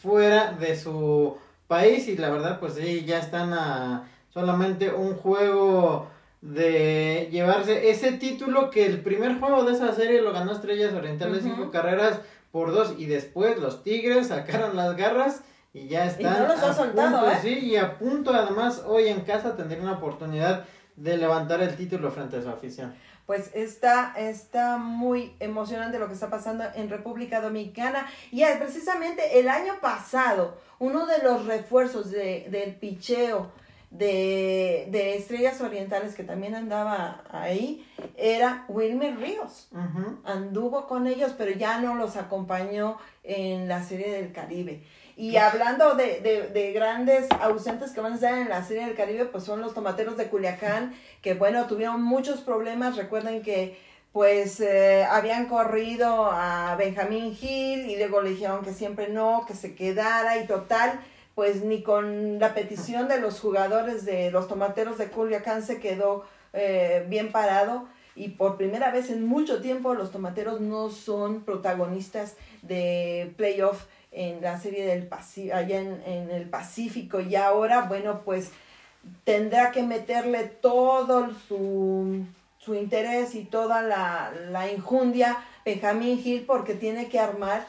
fuera de su país y la verdad pues sí ya están a solamente un juego de llevarse ese título que el primer juego de esa serie lo ganó Estrellas Orientales cinco carreras por dos y después los Tigres sacaron las garras y ya están. Y no los ha soltado, ¿eh? Sí, y a punto además hoy en casa tendría una oportunidad de levantar el título frente a su afición. Pues está, está muy emocionante lo que está pasando en República Dominicana. Y precisamente el año pasado, uno de los refuerzos de, del picheo de, de, Estrellas Orientales, que también andaba ahí, era Wilmer Ríos. Anduvo con ellos, pero ya no los acompañó en la Serie del Caribe. Y hablando de, de, de, grandes ausentes que van a estar en la Serie del Caribe, pues son los tomateros de Culiacán, que bueno, tuvieron muchos problemas. Recuerden que pues eh, habían corrido a Benjamín Gil y luego le dijeron que siempre no, que se quedara y total, pues ni con la petición de los jugadores de los tomateros de Culiacán se quedó eh, bien parado. Y por primera vez en mucho tiempo los tomateros no son protagonistas de playoff en la serie del Pacífico, allá en, el Pacífico y ahora, bueno, pues tendrá que meterle todo su, su interés y toda la, la injundia Benjamín Gil porque tiene que armar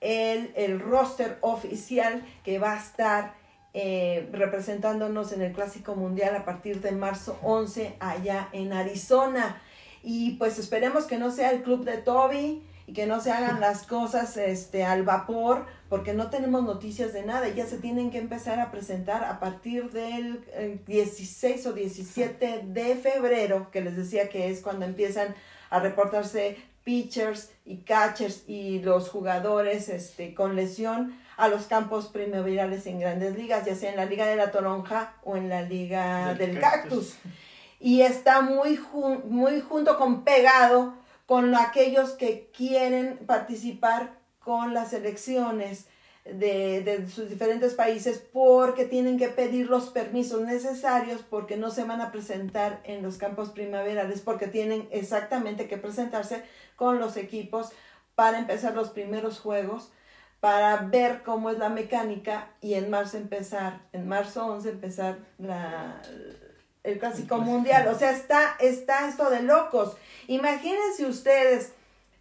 el, el roster oficial que va a estar eh, representándonos en el Clásico Mundial a partir de marzo 11 allá en Arizona. Y pues esperemos que no sea el club de Toby, y que no se hagan las cosas este, al vapor, porque no tenemos noticias de nada. Ya se tienen que empezar a presentar a partir del 16 o 17 de febrero, que les decía que es cuando empiezan a reportarse pitchers y catchers y los jugadores este, con lesión a los campos primaverales en grandes ligas, ya sea en la Liga de la Toronja o en la Liga del, Cactus. Y está muy, muy junto con pegado con aquellos que quieren participar con las elecciones de, sus diferentes países porque tienen que pedir los permisos necesarios porque no se van a presentar en los campos primaverales porque tienen exactamente que presentarse con los equipos para empezar los primeros juegos para ver cómo es la mecánica y en marzo empezar, en marzo 11 empezar la, el clásico mundial. O sea, está, está esto de locos. Imagínense ustedes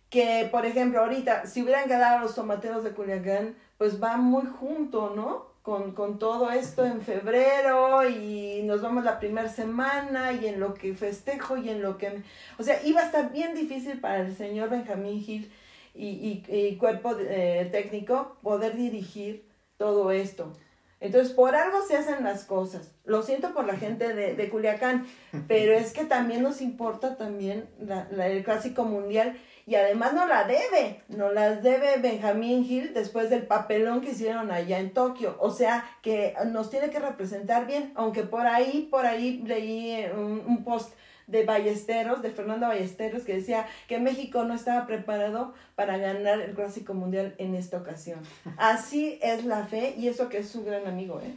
que, por ejemplo, ahorita, si hubieran quedado los tomateros de Culiacán, pues va muy junto, ¿no? Con, con todo esto en febrero y nos vamos la primera semana y en lo que festejo y en lo que... O sea, iba a estar bien difícil para el señor Benjamín Gil y, y, cuerpo eh, técnico poder dirigir todo esto. Entonces, por algo se hacen las cosas. Lo siento por la gente de, de Culiacán, pero es que también nos importa también la, el clásico mundial y además no la debe, no las debe Benjamín Hill después del papelón que hicieron allá en Tokio. O sea, que nos tiene que representar bien, aunque por ahí, por ahí leí un, un post de Ballesteros, de Fernando Ballesteros, que decía que México no estaba preparado para ganar el Clásico Mundial en esta ocasión. Así es la fe y eso que es su gran amigo, ¿eh?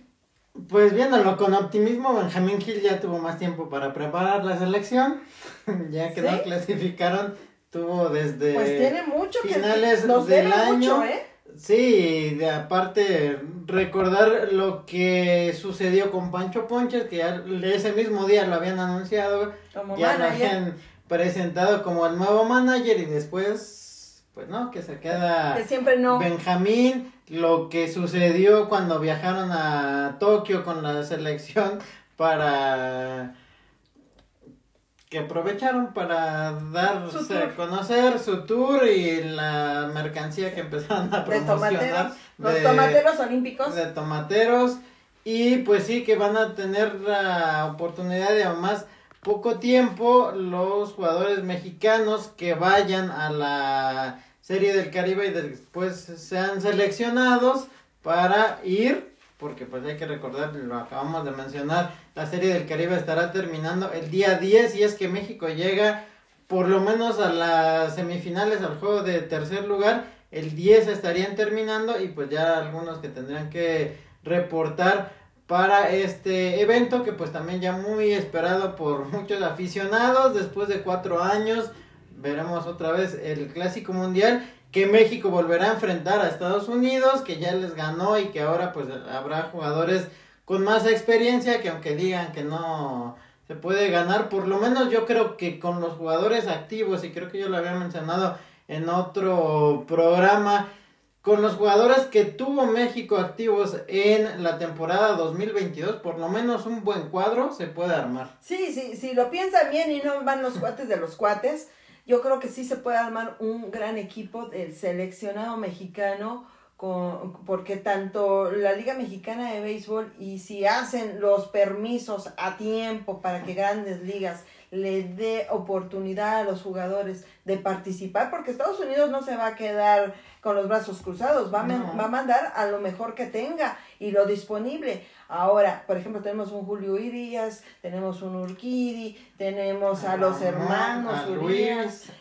Pues viéndolo con optimismo, Benjamín Gil ya tuvo más tiempo para preparar la selección, ya que no clasificaron, tuvo desde pues tiene mucho finales que nos del año. Mucho, ¿eh? Sí, de aparte recordar lo que sucedió con Pancho Ponches, que ya ese mismo día lo habían anunciado, ya lo habían presentado como el nuevo manager y después, pues no, que se queda que siempre no. Benjamín, lo que sucedió cuando viajaron a Tokio con la selección para que aprovecharon para darse a conocer su tour y la mercancía que empezaron a promocionar. Los tomateros olímpicos. De tomateros. Y pues sí, que van a tener la oportunidad de más poco tiempo los jugadores mexicanos que vayan a la Serie del Caribe y después sean seleccionados para ir porque pues hay que recordar, lo acabamos de mencionar, la Serie del Caribe estará terminando el día 10 y es que México llega por lo menos a las semifinales, al juego de tercer lugar el 10 estarían terminando y pues ya algunos que tendrían que reportar para este evento que pues también ya muy esperado por muchos aficionados después de cuatro años veremos otra vez el clásico mundial que México volverá a enfrentar a Estados Unidos que ya les ganó y que ahora pues habrá jugadores con más experiencia que aunque digan que no se puede ganar por lo menos yo creo que con los jugadores activos y creo que yo lo había mencionado en otro programa con los jugadores que tuvo México activos en la temporada 2022, por lo menos un buen cuadro se puede armar. Sí, sí, si lo piensan bien y no van los cuates de los cuates, yo creo que sí se puede armar un gran equipo del seleccionado mexicano, con, porque tanto la Liga Mexicana de Béisbol y si hacen los permisos a tiempo para que grandes ligas le dé oportunidad a los jugadores de participar, porque Estados Unidos no se va a quedar con los brazos cruzados, va a, va a mandar a lo mejor que tenga y lo disponible. Ahora, por ejemplo, tenemos un Julio Irías, tenemos un Urquidi, tenemos a, los hermanos a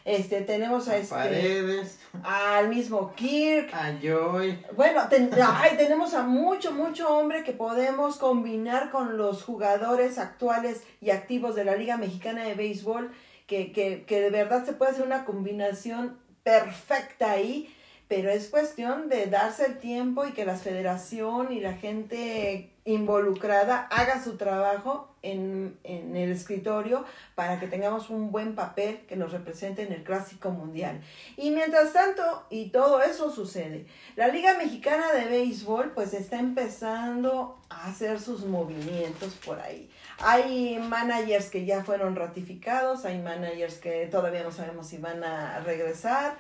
este, tenemos a, este, Paredes, al mismo Kirk, a Joy. Bueno, ay, tenemos a mucho, mucho hombre que podemos combinar con los jugadores actuales y activos de la Liga Mexicana de Béisbol, que, que, que de verdad se puede hacer una combinación perfecta ahí pero es cuestión de darse el tiempo y que la federación y la gente involucrada haga su trabajo en, en, el escritorio para que tengamos un buen papel que nos represente en el clásico mundial. Y mientras tanto, y todo eso sucede, la Liga Mexicana de Béisbol pues está empezando a hacer sus movimientos por ahí. Hay managers que ya fueron ratificados, hay managers que todavía no sabemos si van a regresar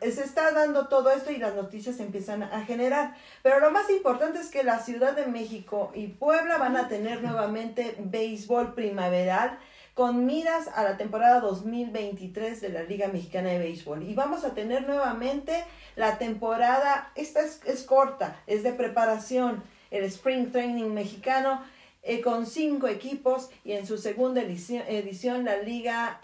se está dando todo esto y las noticias empiezan a generar. Pero lo más importante es que la Ciudad de México y Puebla van a tener nuevamente béisbol primaveral con miras a la temporada 2023 de la Liga Mexicana de Béisbol. Y vamos a tener nuevamente la temporada, esta es, es corta, es de preparación, el Spring Training mexicano eh, con cinco equipos y en su segunda edición, la liga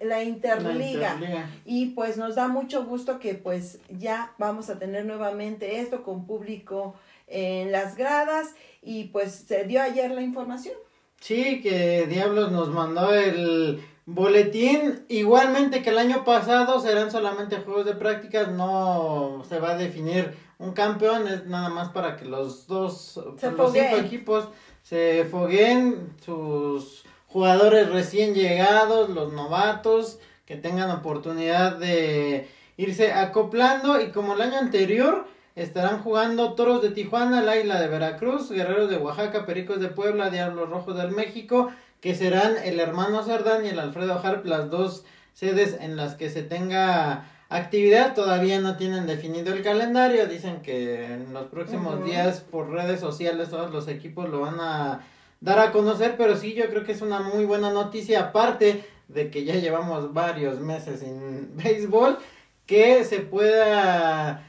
la interliga. y pues nos da mucho gusto que pues ya vamos a tener nuevamente esto con público en las gradas. Y pues se dio ayer la información. Sí que Diablos nos mandó el boletín. Igualmente que el año pasado serán solamente juegos de prácticas. No se va a definir un campeón. Es nada más para que los dos los cinco equipos se fogueen sus jugadores recién llegados, los novatos, que tengan oportunidad de irse acoplando. Y como el año anterior estarán jugando Toros de Tijuana, la Isla de Veracruz, Guerreros de Oaxaca, Pericos de Puebla, Diablos Rojos del México, que serán el hermano Cerdán y el Alfredo Harp, las dos sedes en las que se tenga actividad. Todavía no tienen definido el calendario. Dicen que en los próximos días por redes sociales todos los equipos lo van a dar a conocer. Pero sí, yo creo que es una muy buena noticia. Aparte de que ya llevamos varios meses en béisbol. Que se pueda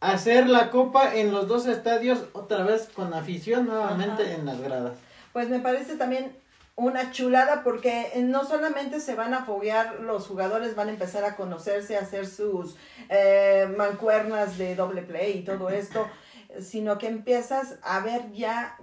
hacer la copa en los dos estadios otra vez con afición nuevamente en las gradas. Pues me parece también una chulada porque no solamente se van a foguear los jugadores, van a empezar a conocerse, a hacer sus eh, mancuernas de doble play y todo esto, sino que empiezas a ver ya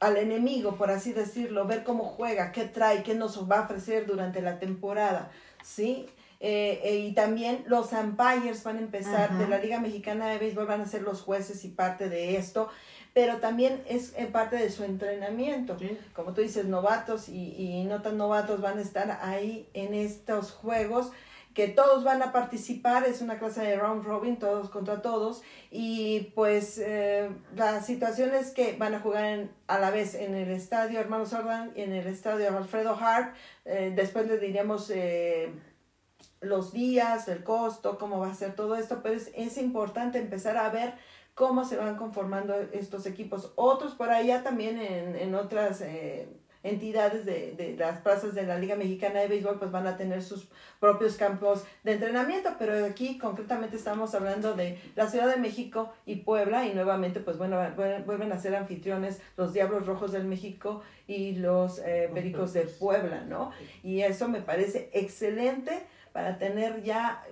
al enemigo, por así decirlo, ver cómo juega, qué trae, qué nos va a ofrecer durante la temporada, ¿sí? Eh, eh, y también los umpires van a empezar, de la Liga Mexicana de Béisbol van a ser los jueces y parte de esto pero también es en parte de su entrenamiento. Como tú dices, novatos y, y no tan novatos van a estar ahí en estos juegos que todos van a participar, es una clase de round robin, todos contra todos, y pues eh, la situación es que van a jugar a la vez en el estadio Hermano Sordan y en el estadio Alfredo Hart, eh, después le diríamos eh, los días, el costo, cómo va a ser todo esto, pero es, es importante empezar a ver cómo se van conformando estos equipos. Otros por allá también en, en otras eh, entidades de, de, las plazas de la Liga Mexicana de Béisbol pues van a tener sus propios campos de entrenamiento, pero aquí concretamente estamos hablando de la Ciudad de México y Puebla y nuevamente pues bueno, vuelven a ser anfitriones los Diablos Rojos del México y los eh, Pericos de Puebla, ¿no? Y eso me parece excelente para tener ya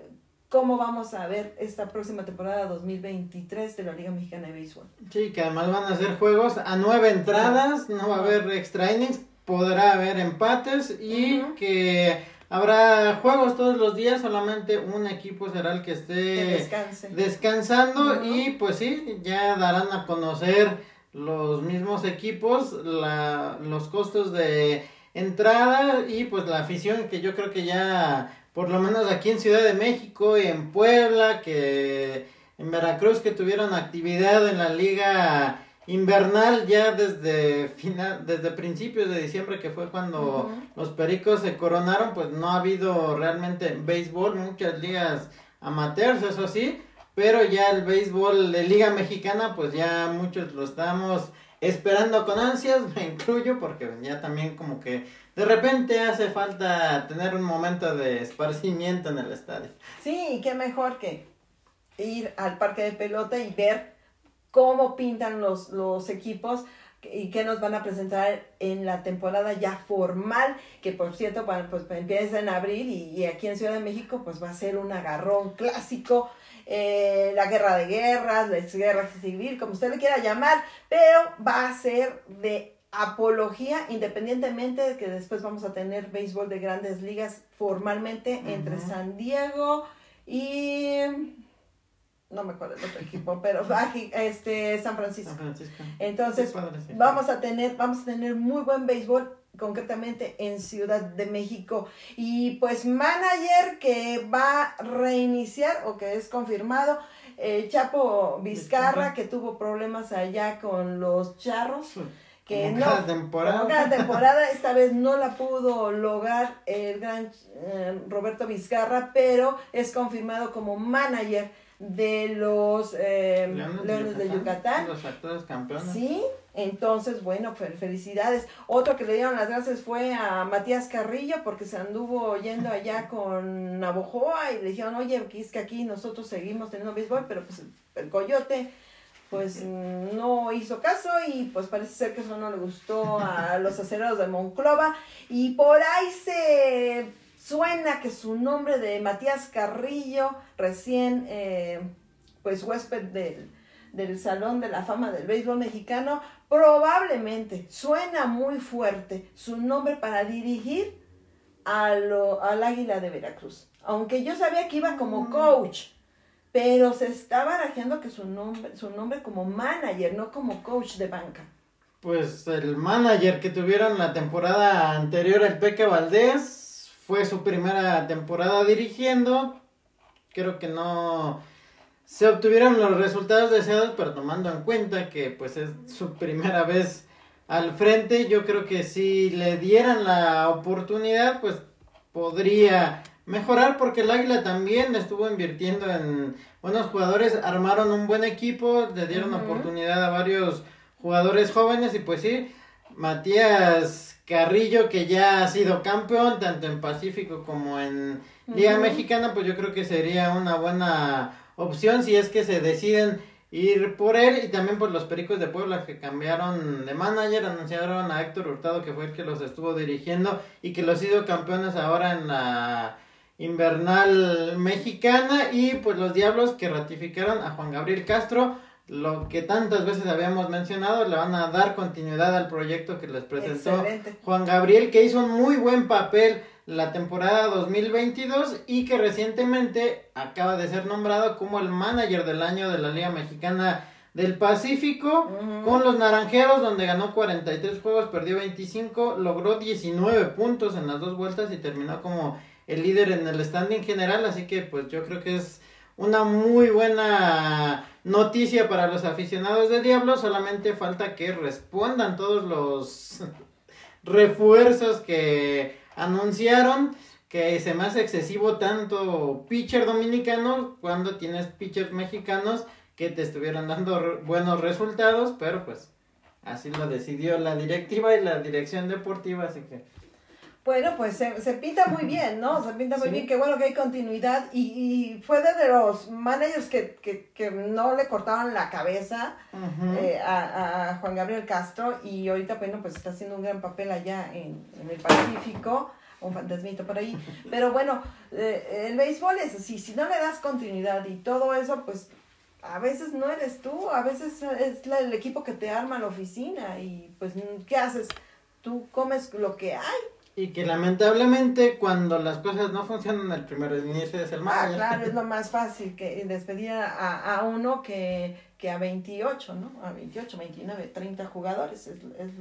cómo vamos a ver esta próxima temporada 2023 de la Liga Mexicana de Béisbol. Sí, que además van a ser juegos a nueve entradas, no va a haber extra innings, podrá haber empates y que habrá juegos todos los días, solamente un equipo será el que esté descansando y pues sí, ya darán a conocer los mismos equipos la, los costos de entrada y pues la afición que yo creo que ya por lo menos aquí en Ciudad de México y en Puebla que en Veracruz que tuvieron actividad en la liga invernal ya desde final desde principios de diciembre que fue cuando los Pericos se coronaron pues no ha habido realmente béisbol muchas ligas amateurs eso sí pero ya el béisbol de Liga Mexicana, pues ya muchos lo estamos esperando con ansias, me incluyo, porque ya también como que de repente hace falta tener un momento de esparcimiento en el estadio. Sí, y qué mejor que ir al parque de pelota y ver cómo pintan los, los equipos y qué nos van a presentar en la temporada ya formal, que por cierto pues empieza en abril y, y aquí en Ciudad de México pues va a ser un agarrón clásico, eh, la guerra de guerras, la guerra civil, como usted le quiera llamar, pero va a ser de apología, independientemente de que después vamos a tener béisbol de grandes ligas formalmente entre. San Diego y no me acuerdo el otro equipo, pero baji- este San Francisco. San Francisco. Entonces, padre, sí. vamos a tener vamos a tener muy buen béisbol concretamente en Ciudad de México y pues manager que va a reiniciar o que es confirmado eh, Chapo Vizcarra que tuvo problemas allá con los Charros que no cada temporada. cada temporada esta vez no la pudo lograr el gran eh, Roberto Vizcarra pero es confirmado como manager de los eh, Leones, de Yucatán Los actores campeones. Sí, entonces, bueno, fel- felicidades. Otro que le dieron las gracias fue a Matías Carrillo porque se anduvo yendo allá con Navojoa y le dijeron, oye, es que aquí nosotros seguimos teniendo béisbol, pero pues el coyote pues mm, no hizo caso y pues parece ser que eso no le gustó a los aceleros de Monclova. Y por ahí se suena que su nombre de Matías Carrillo, recién eh, pues huésped del, del Salón de la Fama del Béisbol Mexicano, probablemente suena muy fuerte su nombre para dirigir a lo- al Águila de Veracruz. Aunque yo sabía que iba como coach, pero se está barajeando que su nombre, su nombre como manager, no como coach de banca. Pues el manager que tuvieron la temporada anterior, el Peque Valdés, fue su primera temporada dirigiendo. Creo que no se obtuvieron los resultados deseados, pero tomando en cuenta que pues es su primera vez al frente, yo creo que si le dieran la oportunidad, pues podría mejorar porque el Águila también estuvo invirtiendo en buenos jugadores, armaron un buen equipo, le dieron oportunidad a varios jugadores jóvenes y pues sí, Matías Carrillo que ya ha sido campeón tanto en Pacífico como en Liga. Mexicana, pues yo creo que sería una buena opción si es que se deciden ir por él y también por los Pericos de Puebla que cambiaron de manager, anunciaron a Héctor Hurtado que fue el que los estuvo dirigiendo y que los hizo campeones ahora en la invernal mexicana y pues los Diablos que ratificaron a Juan Gabriel Castro lo que tantas veces habíamos mencionado, le van a dar continuidad al proyecto que les presentó Excelente. Juan Gabriel, que hizo un muy buen papel la temporada 2022 y que recientemente acaba de ser nombrado como el manager del año de la Liga Mexicana del Pacífico con los Naranjeros, donde ganó 43 juegos, perdió 25, logró 19 puntos en las dos vueltas y terminó como el líder en el standing general, así que pues yo creo que es una muy buena noticia para los aficionados de Diablo, solamente falta que respondan todos los refuerzos que anunciaron que se me hace excesivo tanto pitcher dominicano cuando tienes pitchers mexicanos que te estuvieron dando buenos resultados, pero pues así lo decidió la directiva y la dirección deportiva, así que Bueno, pues se, se pinta muy bien, ¿no? Se pinta muy Sí. bien, qué bueno que hay continuidad y, y fue de los managers que, que, que no le cortaban la cabeza eh, a, a Juan Gabriel Castro y ahorita, bueno, pues está haciendo un gran papel allá en, en el Pacífico. un fantasmito por ahí. Pero bueno, eh, el béisbol es así, si no le das continuidad y todo eso, pues a veces no eres tú, a veces es la- el equipo que te arma la oficina y pues ¿qué haces? Tú comes lo que hay. Y que lamentablemente cuando las cosas no funcionan, el primer inicio es el Ah, manager. claro, es lo más fácil que despedir a, a uno que, que a 28, ¿no? A 28, 29, 30 jugadores es, es,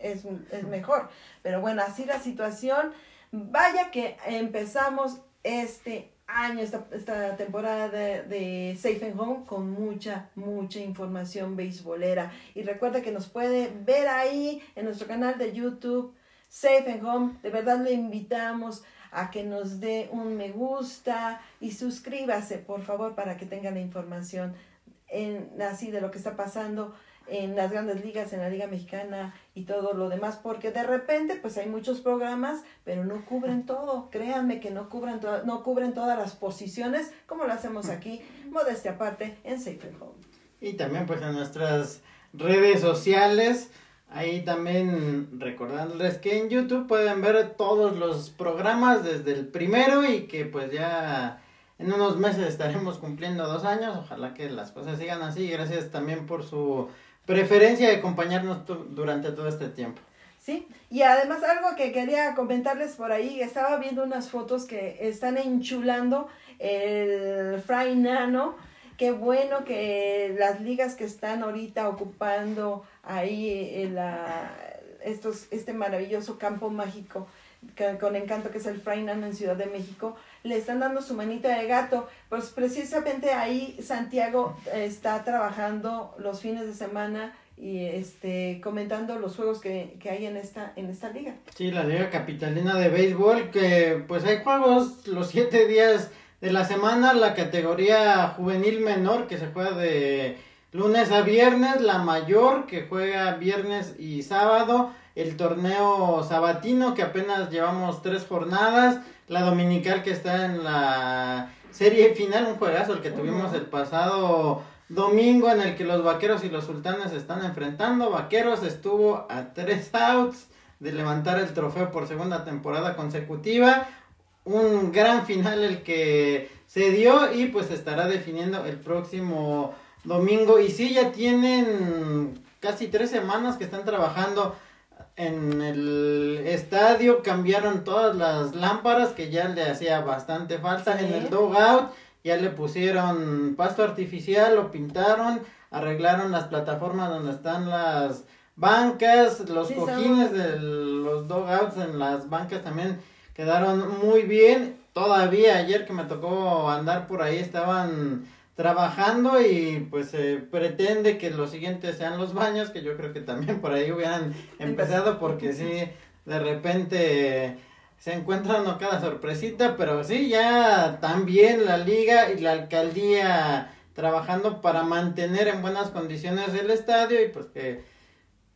es, es mejor. Pero bueno, así la situación. Vaya que empezamos este año, esta, esta temporada de, de Safe and Home con mucha, mucha información beisbolera. Y recuerda que nos puede ver ahí en nuestro canal de YouTube, Safe and Home. De verdad le invitamos a que nos dé un me gusta y suscríbase, por favor, para que tenga la información en, así de lo que está pasando en las grandes ligas, en la Liga Mexicana y todo lo demás, porque de repente pues hay muchos programas, pero no cubren todo, créanme que no cubren, no cubren todas las posiciones, como lo hacemos aquí, modestia aparte, en Safe and Home. Y también pues en nuestras redes sociales. Ahí también recordándoles que en YouTube pueden ver todos los programas desde el primero y que pues ya en unos meses estaremos cumpliendo dos años. Ojalá que las cosas sigan así. Gracias también por su preferencia de acompañarnos durante todo este tiempo. Sí, y además algo que quería comentarles por ahí, estaba viendo unas fotos que están enchulando el Fry Nano. Qué bueno que las ligas que están ahorita ocupando ahí en la, estos, este maravilloso campo mágico con encanto que es el Fry Nano en Ciudad de México, le están dando su manita de gato. Pues precisamente ahí Santiago eh, está trabajando los fines de semana y este comentando los juegos que, que hay en esta en esta liga. Sí, la Liga Capitalina de Béisbol, que pues hay juegos los siete días de la semana, la categoría juvenil menor que se juega de lunes a viernes, la mayor que juega viernes y sábado, el torneo sabatino que apenas llevamos tres jornadas, la dominical que está en la serie final, un juegazo el que tuvimos el pasado domingo en el que los vaqueros y los sultanes se están enfrentando, vaqueros estuvo a tres outs de levantar el trofeo por segunda temporada consecutiva. Un gran final el que se dio y pues estará definiendo el próximo domingo. Y sí, ya tienen casi tres semanas que están trabajando en el estadio. Cambiaron todas las lámparas que ya le hacía bastante falta. Sí. En el dugout ya le pusieron pasto artificial, lo pintaron, arreglaron las plataformas donde están las bancas, los Sí, son- cojines de los dogouts en las bancas también quedaron muy bien. Todavía ayer que me tocó andar por ahí estaban trabajando y pues se pretende que los siguientes sean los baños, que yo creo que también por ahí hubieran empezado porque sí, de repente se encuentra uno cada sorpresita, pero sí, ya también la liga y la alcaldía trabajando para mantener en buenas condiciones el estadio y pues que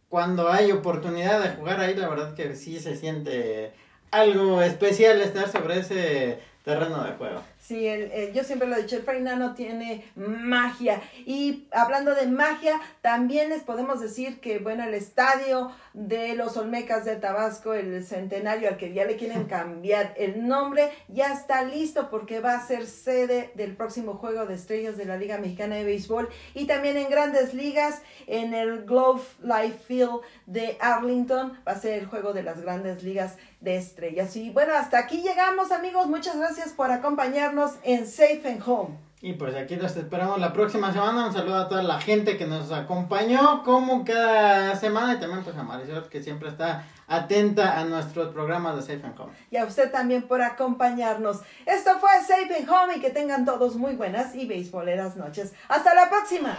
cuando hay oportunidad de jugar ahí, la verdad que sí se siente algo especial estar sobre ese terreno de juego. Sí, el, el- yo siempre lo he dicho, el Fray Nano tiene magia. Y hablando de magia, también les podemos decir que, bueno, el estadio de los Olmecas de Tabasco, el centenario al que ya le quieren cambiar el nombre, ya está listo porque va a ser sede del próximo Juego de Estrellas de la Liga Mexicana de Béisbol. Y también en grandes ligas, en el Globe Life Field de Arlington, va a ser el Juego de las grandes ligas de estrellas. Y bueno, hasta aquí llegamos, amigos. Muchas gracias por acompañarnos en Safe and Home. Y pues aquí los esperamos la próxima semana. Un saludo a toda la gente que nos acompañó como cada semana y también pues a Marisol que siempre está atenta a nuestros programas de Safe and Home. Y a usted también por acompañarnos. Esto fue Safe and Home y que tengan todos muy buenas y beisboleras noches. Hasta la próxima.